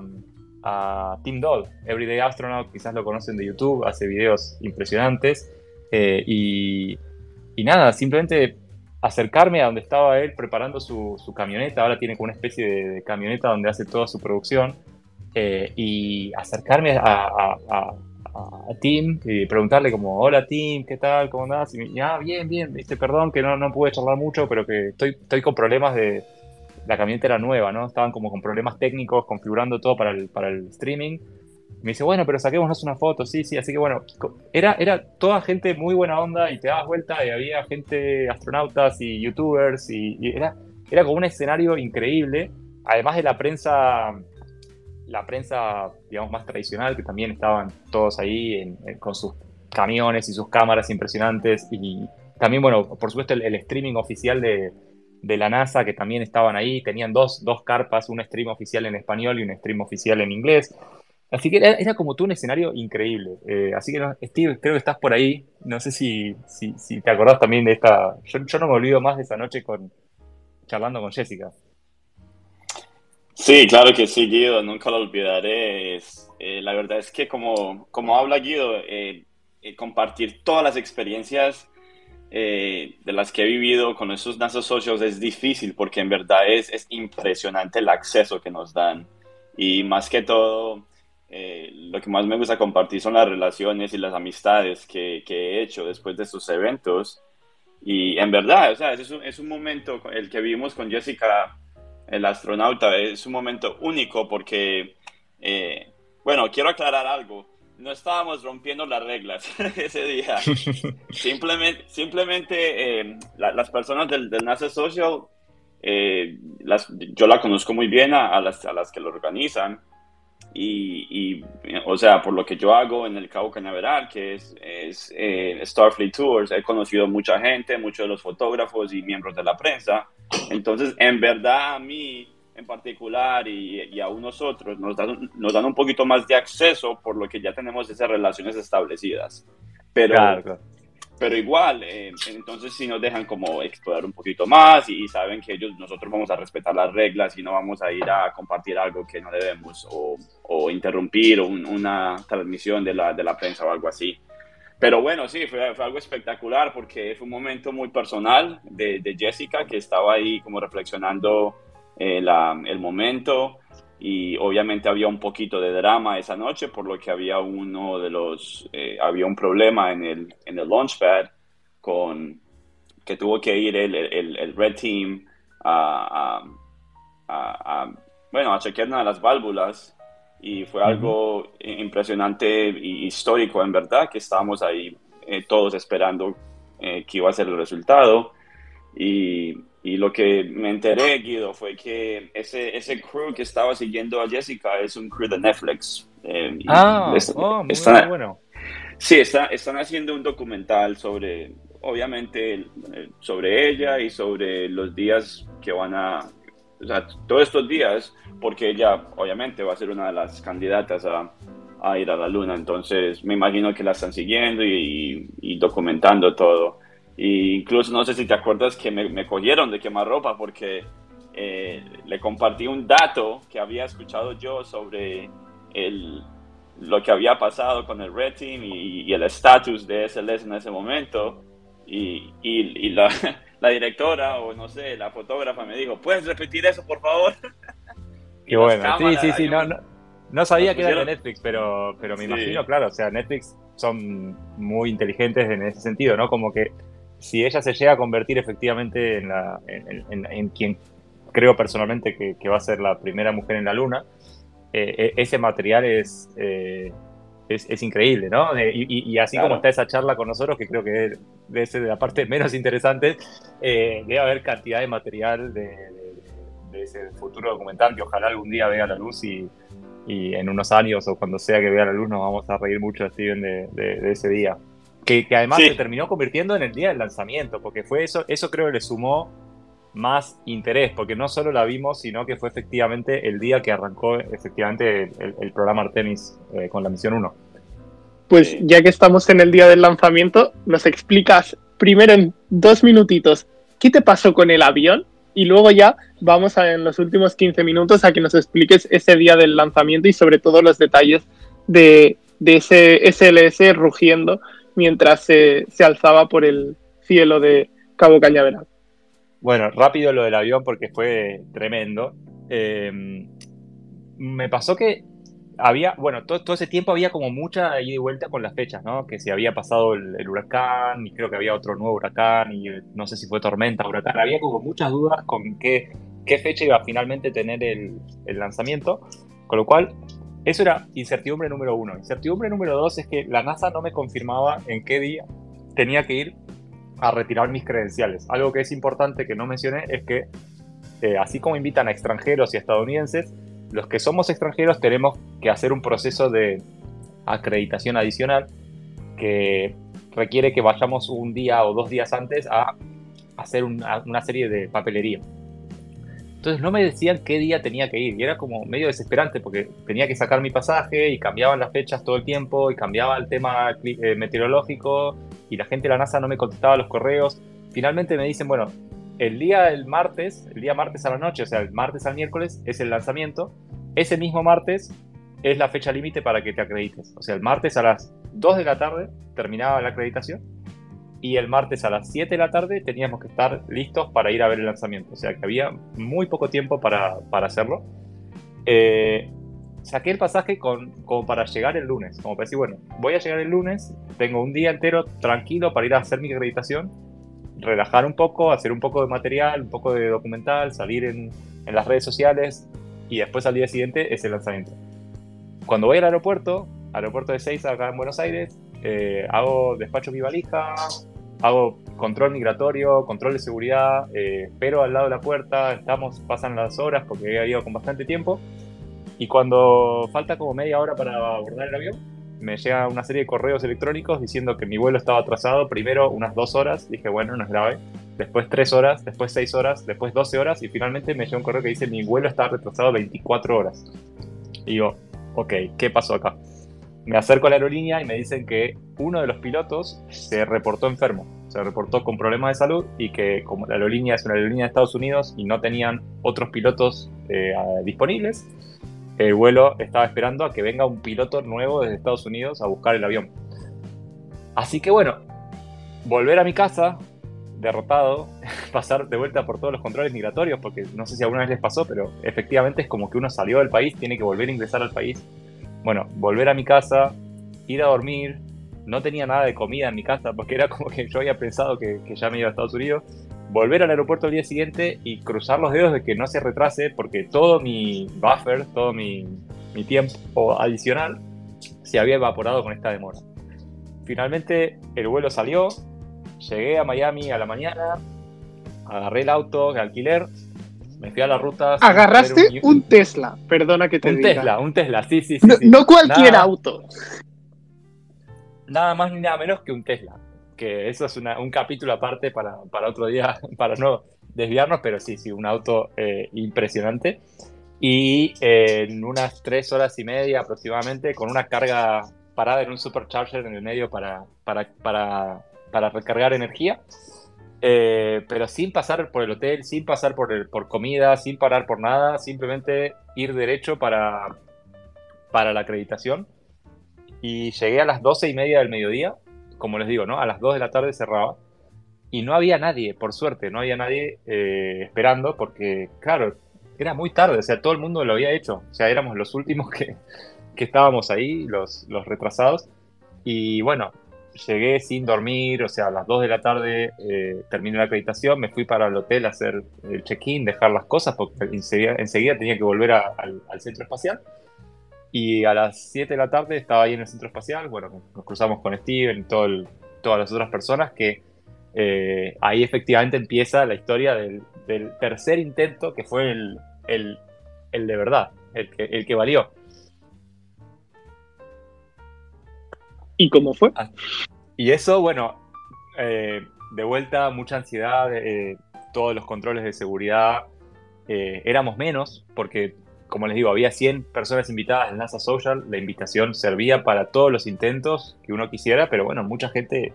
a Tim Doll, Everyday Astronaut, quizás lo conocen de YouTube, hace videos impresionantes, eh, y, y nada, simplemente acercarme a donde estaba él preparando su, camioneta, ahora tiene como una especie de, camioneta donde hace toda su producción, eh, y acercarme a, a, Tim y preguntarle como, hola Tim, ¿qué tal? ¿Cómo andás? Y ah, bien, bien, ¿viste? perdón que no, no pude charlar mucho, pero que estoy, estoy con problemas de... La camioneta era nueva, ¿no? Estaban como con problemas técnicos, configurando todo para el, para el streaming. Me dice, bueno, pero saquémonos una foto, sí, sí, así que bueno, era, era toda gente muy buena onda y te dabas vuelta y había gente, astronautas y youtubers y, era, era como un escenario increíble, además de la prensa, la prensa, digamos, más tradicional, que también estaban todos ahí con sus camiones y sus cámaras impresionantes. Y también, bueno, por supuesto el, streaming oficial de, de, la NASA, que también estaban ahí, tenían dos, dos carpas, un stream oficial en español y un stream oficial en inglés. Así que era, como tú un escenario increíble. Eh, así que, Steve, creo que estás por ahí. No sé si, si, te acordás también de esta. Yo, no me olvido más de esa noche con charlando con Jessica. Sí, claro que sí, Guido, nunca lo olvidaré. Eh, la verdad es que como, como habla Guido, eh, compartir todas las experiencias de las que he vivido con esos NASA Socials es difícil porque en verdad es, es impresionante el acceso que nos dan. Y más que todo, eh, lo que más me gusta compartir son las relaciones y las amistades que, he hecho después de estos eventos. Y en verdad, o sea, es un, es un momento, el que vivimos con Jessica, el astronauta, es un momento único porque, eh, bueno, quiero aclarar algo. No estábamos rompiendo las reglas ese día. simplemente simplemente eh, las personas del, del NASA Social eh, las, yo la conozco muy bien a, las, a las que lo organizan. Y, o sea, por lo que yo hago en el Cabo Cañaveral, que es, es eh, Starfleet Tours, he conocido mucha gente, muchos de los fotógrafos y miembros de la prensa. Entonces, en verdad, a mí en particular y, y a nosotros nos dan, nos dan un poquito más de acceso por lo que ya tenemos esas relaciones establecidas. Pero, pero igual, eh, entonces si nos dejan como explorar un poquito más y, saben que ellos, nosotros vamos a respetar las reglas y no vamos a ir a compartir algo que no debemos o, o interrumpir una transmisión de la, de la prensa o algo así. Pero bueno, sí, fue, fue, algo espectacular porque fue un momento muy personal de, de Jessica que estaba ahí como reflexionando eh, el momento. Y obviamente había un poquito de drama esa noche por lo que había uno de los eh, había un problema en el en el launchpad con que tuvo que ir el, el, el red team a, a, a, bueno a chequear una de las válvulas. Y fue algo impresionante y histórico en verdad que estábamos ahí eh, todos esperando que iba a ser el resultado. Y y lo que me enteré, Guido, fue que ese, ese crew que estaba siguiendo a Jessica es un crew de Netflix. Eh, ah, oh, muy están, bueno. Sí, está, están haciendo un documental sobre, obviamente, sobre ella y sobre los días que van a, o sea, todos estos días, porque ella, obviamente, va a ser una de las candidatas a, a ir a la luna. Entonces, me imagino que la están siguiendo y, y documentando todo incluso no sé si te acuerdas que me, cogieron de quemar ropa porque eh, le compartí un dato que había escuchado yo sobre el, lo que había pasado con el Red Team y, el estatus de SLS en ese momento. Y, y, la, la, directora o no sé, la fotógrafa me dijo, ¿puedes repetir eso, por favor? y bueno, sí, sí, sí, no, no, sabía que era de Netflix, pero, pero me imagino, claro, o sea, Netflix son muy inteligentes en ese sentido, ¿no? Como que si ella se llega a convertir efectivamente en, la, en, quien creo personalmente que, va a ser la primera mujer en la Luna, eh, e, ese material es, eh, es, increíble, ¿no? y, así como está esa charla con nosotros, que creo que debe ser de la parte menos interesante, eh, debe haber cantidad de material de, ese futuro documental que ojalá algún día vea la luz y, en unos años o cuando sea que vea la luz nos vamos a reír mucho, Steven, de ese día. Que, además se terminó convirtiendo en el día del lanzamiento, porque fue eso, eso creo que le sumó más interés, porque no solo la vimos, sino que fue efectivamente el día que arrancó efectivamente el, programa Artemis eh, con la misión 1. Pues ya que estamos en el día del lanzamiento, nos explicas primero en dos minutitos qué te pasó con el avión y luego ya vamos a, en los últimos 15 minutos a que nos expliques ese día del lanzamiento y sobre todo los detalles de, de ese SLS rugiendo mientras se, alzaba por el cielo de Cabo Cañaveral. Bueno, rápido lo del avión porque fue tremendo. Em, me pasó que había, bueno, todo, ese tiempo había como mucha ida y vuelta con las fechas, ¿no? Que si había pasado el, huracán y creo que había otro nuevo huracán y no sé si fue tormenta, huracán. Había como muchas dudas con qué, qué fecha iba a finalmente tener el, el lanzamiento. Con lo cual eso era incertidumbre número uno. Incertidumbre número dos es que la NASA no me confirmaba en qué día tenía que ir a retirar mis credenciales. Algo que es importante que no mencioné es que, eh, así como invitan a extranjeros y estadounidenses, los que somos extranjeros tenemos que hacer un proceso de acreditación adicional que requiere que vayamos un día o dos días antes a hacer una serie de papelería. Entonces no me decían qué día tenía que ir y era como medio desesperante porque tenía que sacar mi pasaje y cambiaban las fechas todo el tiempo y cambiaba el tema eh, meteorológico y la gente de la NASA no me contestaba los correos. Finalmente me dicen, bueno, el día del martes, el día martes a la noche, o sea, el martes al miércoles es el lanzamiento. Ese mismo martes es la fecha límite para que te acredites. O sea, el martes a las 2 de la tarde terminaba la acreditación y el martes a las 7 de la tarde teníamos que estar listos para ir a ver el lanzamiento. O sea que había muy poco tiempo para, hacerlo. Eh, saqué el pasaje con, como para llegar el lunes, como para decir, bueno, voy a llegar el lunes, tengo un día entero tranquilo para ir a hacer mi acreditación, relajar un poco, hacer un poco de material, un poco de documental, salir en, en las redes sociales y después al día siguiente es el lanzamiento. Cuando voy al aeropuerto, aeropuerto de Seiza acá en Buenos Aires, eh, hago despacho mi valija, hago control migratorio, control de seguridad, eh, espero al lado de la puerta, estamos, pasan las horas porque he ido con bastante tiempo. Y cuando falta como media hora para abordar el avión, me llega una serie de correos electrónicos diciendo que mi vuelo estaba atrasado. Primero unas dos horas, dije, bueno, no es grave. Después tres horas, después seis horas, después 12 horas y finalmente me llega un correo que dice mi vuelo está retrasado 24 horas. Y digo, ok, ¿qué pasó acá? Me acerco a la aerolínea y me dicen que uno de los pilotos se reportó enfermo, se reportó con problemas de salud y que como la aerolínea es una aerolínea de Estados Unidos y no tenían otros pilotos eh, disponibles, el vuelo estaba esperando a que venga un piloto nuevo desde Estados Unidos a buscar el avión. Así que bueno, volver a mi casa, derrotado, pasar de vuelta por todos los controles migratorios, porque no sé si alguna vez les pasó, pero efectivamente es como que uno salió del país, tiene que volver a ingresar al país. Bueno, volver a mi casa, ir a dormir, no tenía nada de comida en mi casa, porque era como que yo había pensado que, ya me iba a Estados Unidos, volver al aeropuerto el día siguiente y cruzar los dedos de que no se retrase porque todo mi buffer, todo mi, tiempo adicional se había evaporado con esta demora. Finalmente el vuelo salió, llegué a Miami a la mañana, agarré el auto de alquiler, me fui a la ruta. Agarraste un, Tesla, perdona que te un diga. Un Tesla, un Tesla, sí, sí, sí. No, cualquier auto. Nada más ni nada menos que un Tesla que eso es un capítulo aparte para, otro día, para no desviarnos, pero sí, sí, un auto eh, impresionante. Y eh, en unas tres horas y media aproximadamente, con una carga parada en un supercharger en el medio para, para, para, recargar energía. Eh, pero sin pasar por el hotel, sin pasar por, por comida, sin parar por nada, simplemente ir derecho para, para la acreditación. Y llegué a las doce y media del mediodía como les digo, ¿no? A las 2 de la tarde cerraba. Y no había nadie, por suerte, no había nadie eh, esperando, porque, claro, era muy tarde, o sea, todo el mundo lo había hecho. O sea, éramos los últimos que, estábamos ahí, los, los retrasados. Y bueno, llegué sin dormir, o sea, a las 2 de la tarde eh, terminé la acreditación, me fui para el hotel a hacer el check-in, dejar las cosas, porque enseguida, tenía que volver al, al, centro espacial. Y a las 7 de la tarde estaba ahí en el centro espacial, bueno, nos cruzamos con Steven y todo todas las otras personas que eh, ahí efectivamente empieza la historia del, tercer intento que fue el, de verdad, el que, el que valió. ¿Y cómo fue? Ah, y eso, bueno, eh, de vuelta, mucha ansiedad, eh, todos los controles de seguridad, éramos menos, porque como les digo, había 100 personas invitadas en NASA Social, la invitación servía para todos los intentos que uno quisiera, pero bueno, mucha gente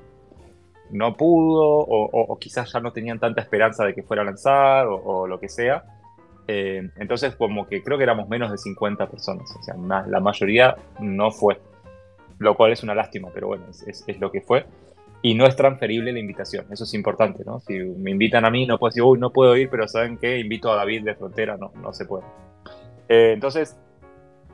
no pudo o, quizás ya no tenían tanta esperanza de que fuera a lanzar o, lo que sea. Eh, entonces, como que creo que éramos menos de 50 personas, o sea, la mayoría no fue, lo cual es una lástima, pero bueno, es, lo que fue. Y no es transferible la invitación, eso es importante, ¿no? Si me invitan a mí, no puedo decir, uy, no puedo ir, pero ¿saben qué? Invito a David de Frontera, no, no se puede. Eh, entonces,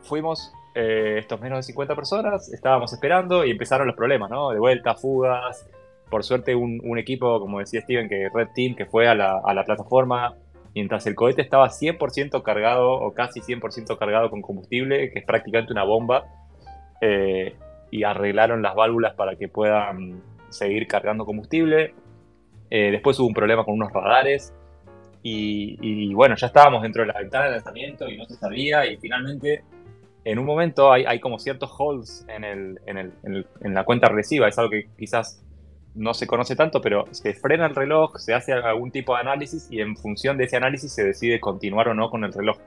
fuimos eh, estos menos de 50 personas, estábamos esperando y empezaron los problemas, ¿no? De vuelta, fugas. Por suerte, un, equipo, como decía Steven, que Red Team, que fue a la, plataforma, mientras el cohete estaba 100% cargado o casi 100% cargado con combustible, que es prácticamente una bomba, eh, y arreglaron las válvulas para que puedan seguir cargando combustible. después hubo un problema con unos radares y, bueno, ya estábamos dentro de la ventana de lanzamiento y no se sabía. Y finalmente, en un momento, hay, hay como ciertos holds en, el, en, el, en, la cuenta regresiva. Es algo que quizás no se conoce tanto, pero se frena el reloj, se hace algún tipo de análisis y en función de ese análisis se decide continuar o no con el reloj.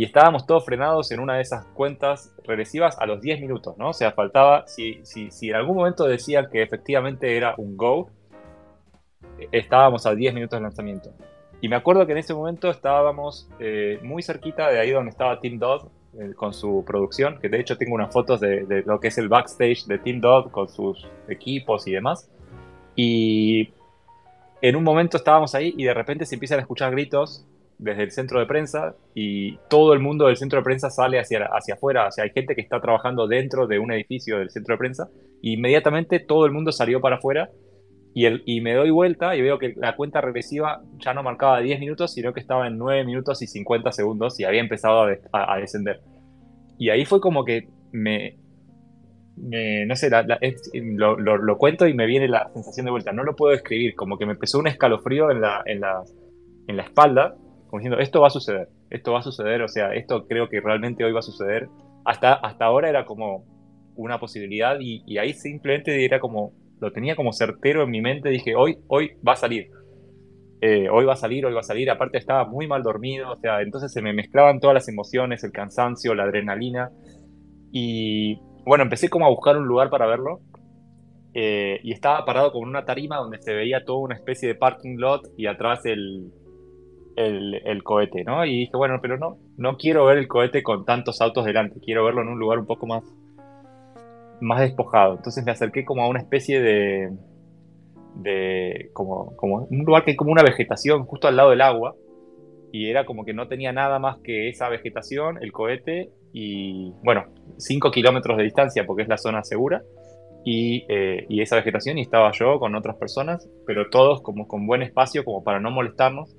Y estábamos todos frenados en una de esas cuentas regresivas a los 10 minutos, ¿no? O sea, faltaba, si, si, si en algún momento decían que efectivamente era un go, estábamos a 10 minutos de lanzamiento. Y me acuerdo que en ese momento estábamos eh, muy cerquita de ahí donde estaba Team Dodd eh, con su producción, que de hecho tengo unas fotos de, lo que es el backstage de Team Dodd con sus equipos y demás. Y en un momento estábamos ahí y de repente se empiezan a escuchar gritos desde el centro de prensa y todo el mundo del centro de prensa sale hacia, hacia afuera. O sea, hay gente que está trabajando dentro de un edificio del centro de prensa. Y inmediatamente todo el mundo salió para afuera y, el, y me doy vuelta y veo que la cuenta regresiva ya no marcaba 10 minutos, sino que estaba en 9 minutos y 50 segundos y había empezado a, descender. Y ahí fue como que me, no sé, lo, lo, cuento y me viene la sensación de vuelta. No lo puedo describir, como que me empezó un escalofrío en la, en la, en la espalda, como diciendo, esto va a suceder, esto va a suceder, o sea, esto creo que realmente hoy va a suceder. Hasta, hasta ahora era como una posibilidad y, ahí simplemente era como, lo tenía como certero en mi mente, dije, hoy, hoy va a salir. Eh, hoy va a salir, hoy va a salir. Aparte estaba muy mal dormido, o sea, entonces se me mezclaban todas las emociones, el cansancio, la adrenalina. Y bueno, empecé como a buscar un lugar para verlo. Eh, y estaba parado con una tarima donde se veía toda una especie de parking lot y atrás el, el, cohete, ¿no? Y dije, bueno, pero no, no quiero ver el cohete con tantos autos delante, quiero verlo en un lugar un poco más, más despojado. Entonces me acerqué como a una especie de, de como, como un lugar que hay como una vegetación justo al lado del agua y era como que no tenía nada más que esa vegetación, el cohete y bueno, 5 kilómetros de distancia porque es la zona segura y, eh, y, esa vegetación y estaba yo con otras personas, pero todos como con buen espacio como para no molestarnos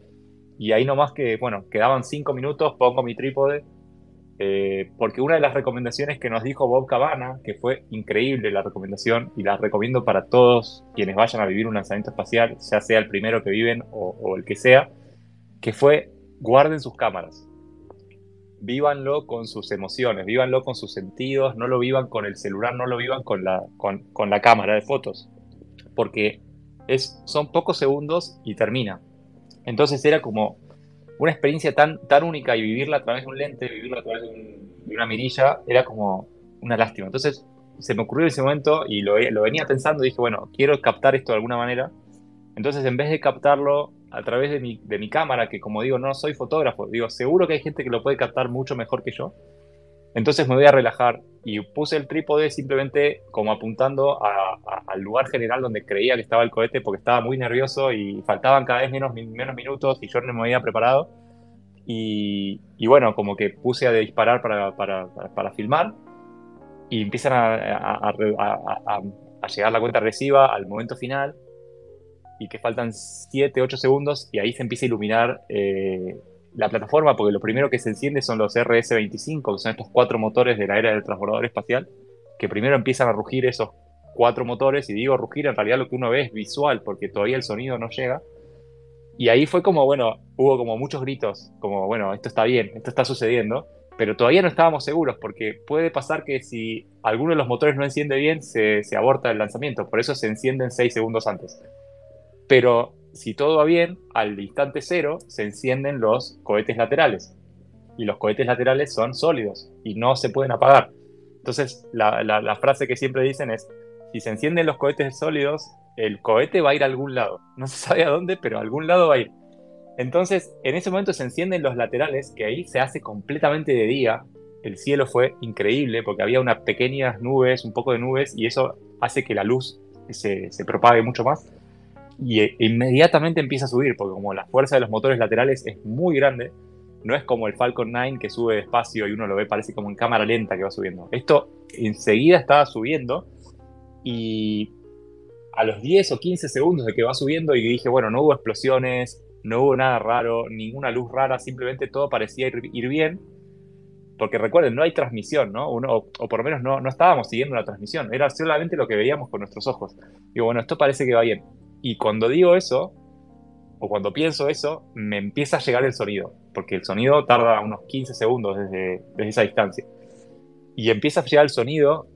y ahí nomás que, bueno, quedaban 5 minutos, pongo mi trípode, eh, porque una de las recomendaciones que nos dijo Bob Cabana, que fue increíble la recomendación y la recomiendo para todos quienes vayan a vivir un lanzamiento espacial, ya sea el primero que viven o, el que sea, que fue guarden sus cámaras. Vívanlo con sus emociones, vívanlo con sus sentidos, no lo vivan con el celular, no lo vivan con la, con, con la cámara de fotos, porque es, son pocos segundos y termina. Entonces era como una experiencia tan, tan única y vivirla a través de un lente, vivirla a través de, una mirilla, era como una lástima. Entonces se me ocurrió en ese momento y lo, venía pensando y dije, bueno, quiero captar esto de alguna manera. Entonces en vez de captarlo a través de mi, de mi cámara, que como digo, no soy fotógrafo, digo, seguro que hay gente que lo puede captar mucho mejor que yo. Entonces me voy a relajar y puse el trípode simplemente como apuntando al lugar general donde creía que estaba el cohete porque estaba muy nervioso y faltaban cada vez menos, menos minutos y yo no me había preparado. Y, bueno, como que puse a disparar para, para, para, filmar y empiezan a, a, llegar la cuenta regresiva al momento final y que faltan 7, 8 segundos y ahí se empieza a iluminar eh, la plataforma, porque lo primero que se enciende son los RS-25, que son estos cuatro motores de la era del transbordador espacial, que primero empiezan a rugir esos cuatro motores, y digo rugir, en realidad lo que uno ve es visual, porque todavía el sonido no llega. Y ahí fue como, bueno, hubo como muchos gritos, como, bueno, esto está bien, esto está sucediendo, pero todavía no estábamos seguros, porque puede pasar que si alguno de los motores no enciende bien, se, se aborta el lanzamiento, por eso se encienden seis segundos antes. Pero si todo va bien, al instante cero se encienden los cohetes laterales. Y los cohetes laterales son sólidos y no se pueden apagar. Entonces, la, frase que siempre dicen es, si se encienden los cohetes sólidos, el cohete va a ir a algún lado. No se sabe a dónde, pero a algún lado va a ir. Entonces, en ese momento se encienden los laterales, que ahí se hace completamente de día. El cielo fue increíble porque había unas pequeñas nubes, un poco de nubes, y eso hace que la luz se propague mucho más y e, inmediatamente empieza a subir, porque como la fuerza de los motores laterales es muy grande, no es como el Falcon 9 que sube despacio y uno lo ve, parece como en cámara lenta que va subiendo. Esto enseguida estaba subiendo y a los 10 o 15 segundos de que va subiendo y dije, bueno, no hubo explosiones, no hubo nada raro, ninguna luz rara, simplemente todo parecía ir, bien. Porque recuerden, no hay transmisión, ¿no? Uno, o, por lo menos no, no estábamos siguiendo la transmisión, era solamente lo que veíamos con nuestros ojos. Digo, bueno, esto parece que va bien. Y cuando digo eso, o cuando pienso eso, me empieza a llegar el sonido, porque el sonido tarda unos 15 segundos desde, esa distancia. Y empieza a llegar el sonido,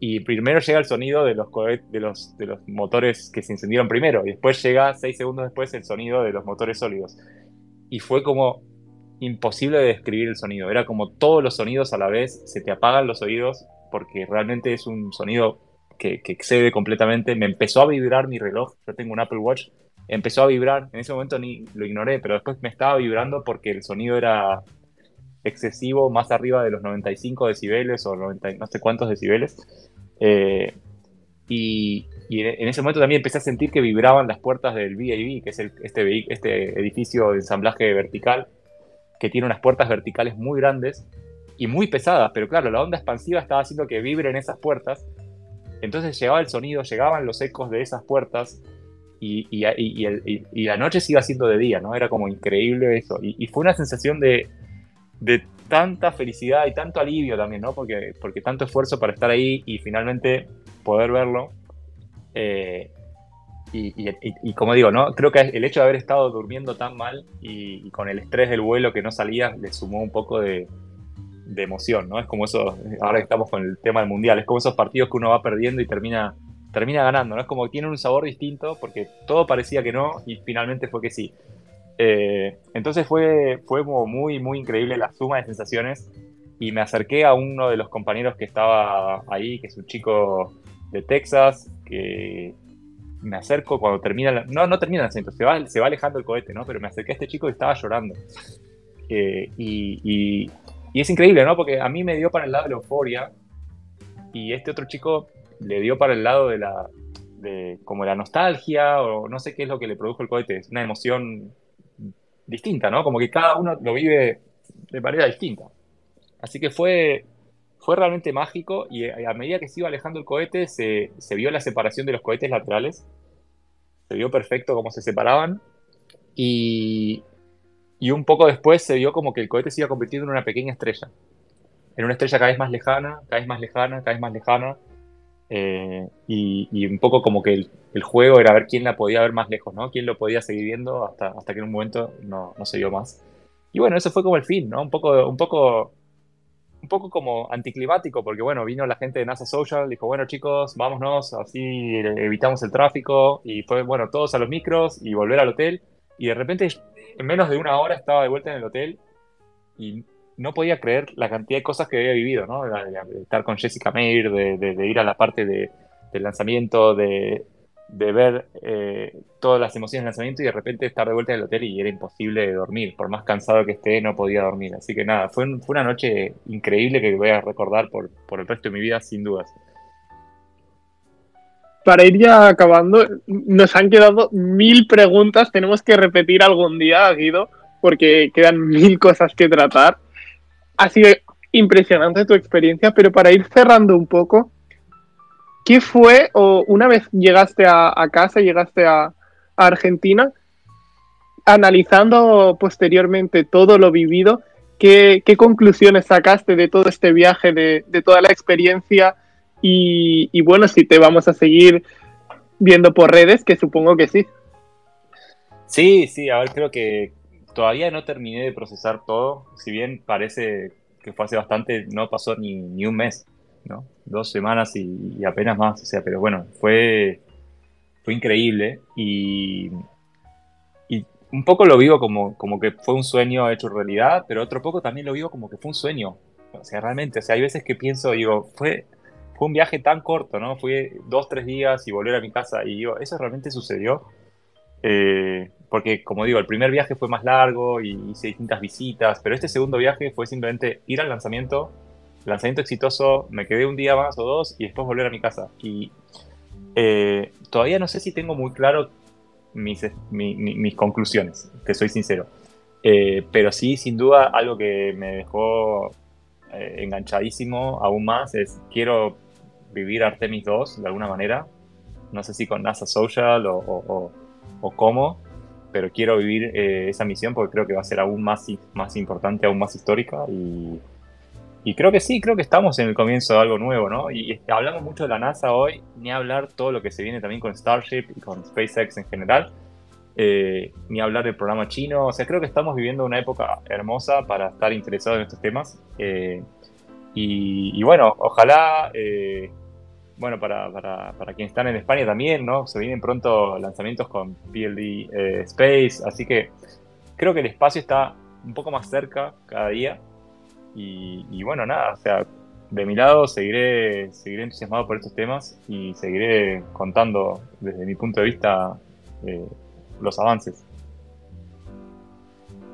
y primero llega el sonido de los, de, los, de los motores que se encendieron primero, y después llega 6 segundos después el sonido de los motores sólidos. Y fue como imposible de describir el sonido, era como todos los sonidos a la vez, se te apagan los oídos, porque realmente es un sonido que, excede completamente. Me empezó a vibrar mi reloj, yo tengo un Apple Watch, empezó a vibrar, en ese momento ni lo ignoré, pero después me estaba vibrando porque el sonido era excesivo, más arriba de los 95 decibeles o 90, no sé cuántos decibeles. Eh, y, en ese momento también empecé a sentir que vibraban las puertas del VAV, que es este, este edificio de ensamblaje vertical, que tiene unas puertas verticales muy grandes y muy pesadas, pero claro, la onda expansiva estaba haciendo que vibren esas puertas entonces llegaba el sonido, llegaban los ecos de esas puertas y, la noche se iba haciendo de día, ¿no? Era como increíble eso. Y, fue una sensación de, de tanta felicidad y tanto alivio también, ¿no? Porque, porque tanto esfuerzo para estar ahí y finalmente poder verlo. Eh, y, como digo, ¿no? Creo que el hecho de haber estado durmiendo tan mal y, con el estrés del vuelo que no salía, le sumó un poco de, emoción, ¿no? Es como eso, ahora que estamos con el tema del mundial, es como esos partidos que uno va perdiendo y termina, termina ganando, ¿no? Es como que tiene un sabor distinto porque todo parecía que no y finalmente fue que sí. Eh, entonces fue, fue muy, muy increíble la suma de sensaciones y me acerqué a uno de los compañeros que estaba ahí, que es un chico de Texas, que me acerco cuando termina, no, no termina el acento, se va, se va alejando el cohete, ¿no? Pero me acerqué a este chico y estaba llorando. Eh, y, es increíble, ¿no? Porque a mí me dio para el lado de la euforia y este otro chico le dio para el lado de la, de como la nostalgia o no sé qué es lo que le produjo el cohete, es una emoción distinta, ¿no? Como que cada uno lo vive de manera distinta. Así que fue, fue realmente mágico y a medida que se iba alejando el cohete se, vio la separación de los cohetes laterales. Se vio perfecto cómo se separaban. Y, y un poco después se vio como que el cohete se iba convirtiendo en una pequeña estrella. En una estrella cada vez más lejana, cada vez más lejana, cada vez más lejana. Eh, y, un poco como que el, juego era ver quién la podía ver más lejos, ¿no? Quién lo podía seguir viendo hasta, hasta que en un momento no, no se vio más. Y bueno, eso fue como el fin, ¿no? Un poco, un poco un poco como anticlimático, porque bueno, vino la gente de NASA Social, dijo, bueno chicos, vámonos, así evitamos el tráfico, y fue, bueno, todos a los micros y volver al hotel, y de repente en menos de una hora estaba de vuelta en el hotel y no podía creer la cantidad de cosas que había vivido, ¿no? De, estar con Jessica Meir, de, ir a la parte del lanzamiento, de, de ver eh, todas las emociones del lanzamiento y de repente estar de vuelta en el hotel y era imposible dormir. Por más cansado que esté, no podía dormir. Así que nada, fue, fue una noche increíble que voy a recordar por, por el resto de mi vida, sin dudas. Para ir ya acabando, nos han quedado mil preguntas. Tenemos que repetir algún día, Guido, porque quedan mil cosas que tratar. Ha sido impresionante tu experiencia, pero para ir cerrando un poco, ¿Qué fue, o una vez llegaste a, casa, llegaste a, Argentina, analizando posteriormente todo lo vivido, ¿qué, conclusiones sacaste de todo este viaje, de, toda la experiencia? Y, bueno, si te vamos a seguir viendo por redes, que supongo que sí. Sí, sí, a ver, creo que todavía no terminé de procesar todo, si bien parece que fue hace bastante, no pasó ni, ni un mes. Dos semanas y, apenas más, o sea, pero bueno, fue, fue increíble y, y un poco lo vivo como, como que fue un sueño hecho realidad, pero otro poco también lo vivo como que fue un sueño, o sea, realmente, o sea, hay veces que pienso, digo, fue, fue un viaje tan corto, ¿no? Fui dos, tres días y volver a mi casa y digo, ¿eso realmente sucedió? Eh, porque, como digo, el primer viaje fue más largo y hice distintas visitas, pero este segundo viaje fue simplemente ir al lanzamiento, lanzamiento exitoso, me quedé un día más o dos y después volver a mi casa. Y eh, todavía no sé si tengo muy claro mis, mis conclusiones, que soy sincero. Eh, pero sí, sin duda, algo que me dejó enganchadísimo aún más es quiero vivir Artemis 2 de alguna manera. No sé si con NASA Social o, o, o cómo, pero quiero vivir esa misión porque creo que va a ser aún más, más importante, aún más histórica y y creo que sí, creo que estamos en el comienzo de algo nuevo, ¿no? Y hablamos mucho de la NASA hoy, ni hablar todo lo que se viene también con Starship y con SpaceX en general, eh, ni hablar del programa chino. O sea, creo que estamos viviendo una época hermosa para estar interesados en estos temas. Eh, y, bueno, ojalá, eh, bueno, para, para, para, quienes están en España también, ¿no? Se vienen pronto lanzamientos con PLD Space, así que creo que el espacio está un poco más cerca cada día y, bueno, nada, o sea, de mi lado seguiré, seguiré entusiasmado por estos temas y seguiré contando desde mi punto de vista eh, los avances.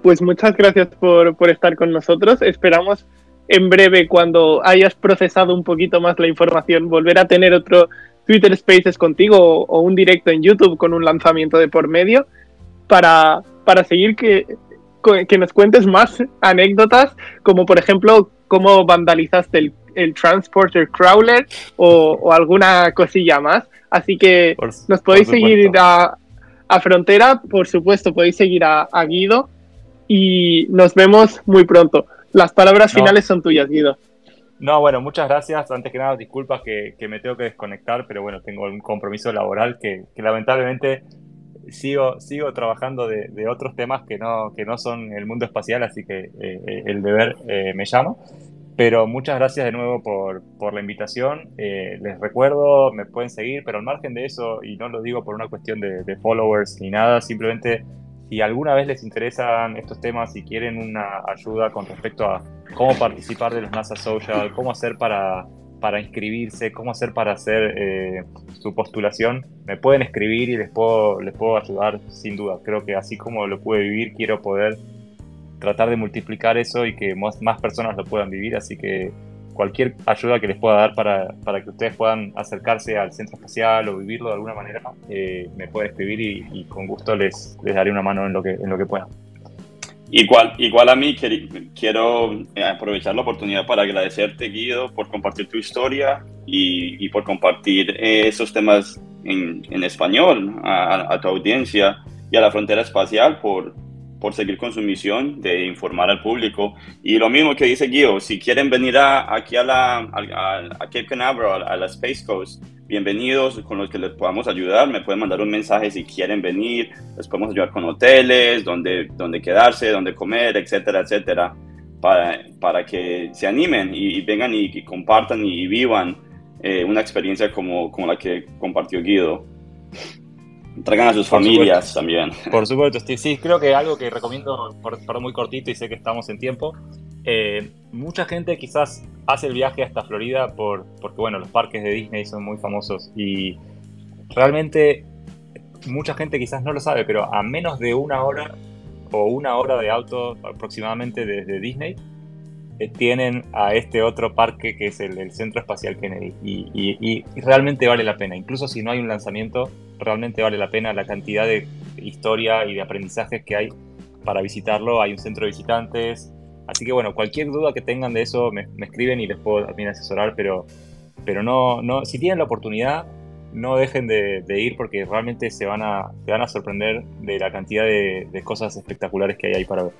Pues muchas gracias por, por estar con nosotros. Esperamos en breve, cuando hayas procesado un poquito más la información, volver a tener otro Twitter Spaces contigo o, un directo en YouTube con un lanzamiento de por medio para, para seguir que, que nos cuentes más anécdotas, como por ejemplo cómo vandalizaste el, Transporter Crawler o, alguna cosilla más. Así que nos podéis seguir a, Frontera, por supuesto, podéis seguir a, Guido y nos vemos muy pronto. Las palabras finales son tuyas, Guido. No, bueno, muchas gracias. Antes que nada, disculpas que, me tengo que desconectar, pero bueno, tengo un compromiso laboral que, lamentablemente sigo, sigo trabajando de, otros temas que no, que no son el mundo espacial, así que eh, eh, el deber eh, me llama. Pero muchas gracias de nuevo por, la invitación. les recuerdo, me pueden seguir, pero al margen de eso, y no lo digo por una cuestión de, de followers ni nada, simplemente si alguna vez les interesan estos temas y quieren una ayuda con respecto a cómo participar de los NASA Social, cómo hacer para, para inscribirse, cómo hacer para hacer eh, su postulación, me pueden escribir y les puedo, les puedo ayudar sin duda. Creo que así como lo pude vivir, quiero poder tratar de multiplicar eso y que más, más personas lo puedan vivir, así que cualquier ayuda que les pueda dar para, para, que ustedes puedan acercarse al centro espacial o vivirlo de alguna manera, eh, me puede escribir y, con gusto les, les, daré una mano en lo que, en lo que pueda. Igual, igual a mí quiero eh, aprovechar la oportunidad para agradecerte, Guido, por compartir tu historia y, y por compartir eh, esos temas en, en español a, a, tu audiencia y a la frontera espacial por, por seguir con su misión de informar al público. Y lo mismo que dice Guido, si quieren venir aquí a, la, a, Cape Canaveral, a, la Space Coast, bienvenidos, con los que les podamos ayudar, me pueden mandar un mensaje si quieren venir, les podemos ayudar con hoteles, donde, donde quedarse, donde comer, etcétera, etcétera, para, para que se animen y, vengan y, compartan y, vivan eh, una experiencia como, como la que compartió Guido. Traigan a sus familias también. Por supuesto, sí, creo que algo que recomiendo, por, muy cortito y sé que estamos en tiempo, eh, mucha gente quizás hace el viaje hasta Florida por, porque, bueno, los parques de Disney son muy famosos y realmente mucha gente quizás no lo sabe, pero a menos de una hora o una hora de auto aproximadamente desde Disney, tienen a este otro parque que es el, Centro Espacial Kennedy. Y, realmente vale la pena, incluso si no hay un lanzamiento, realmente vale la pena la cantidad de historia y de aprendizajes que hay para visitarlo, hay un centro de visitantes, así que bueno, cualquier duda que tengan de eso me, escriben y les puedo también asesorar, pero, pero no, no, si tienen la oportunidad, no dejen de, ir porque realmente se van, a, se van a sorprender de la cantidad de cosas espectaculares que hay ahí para ver.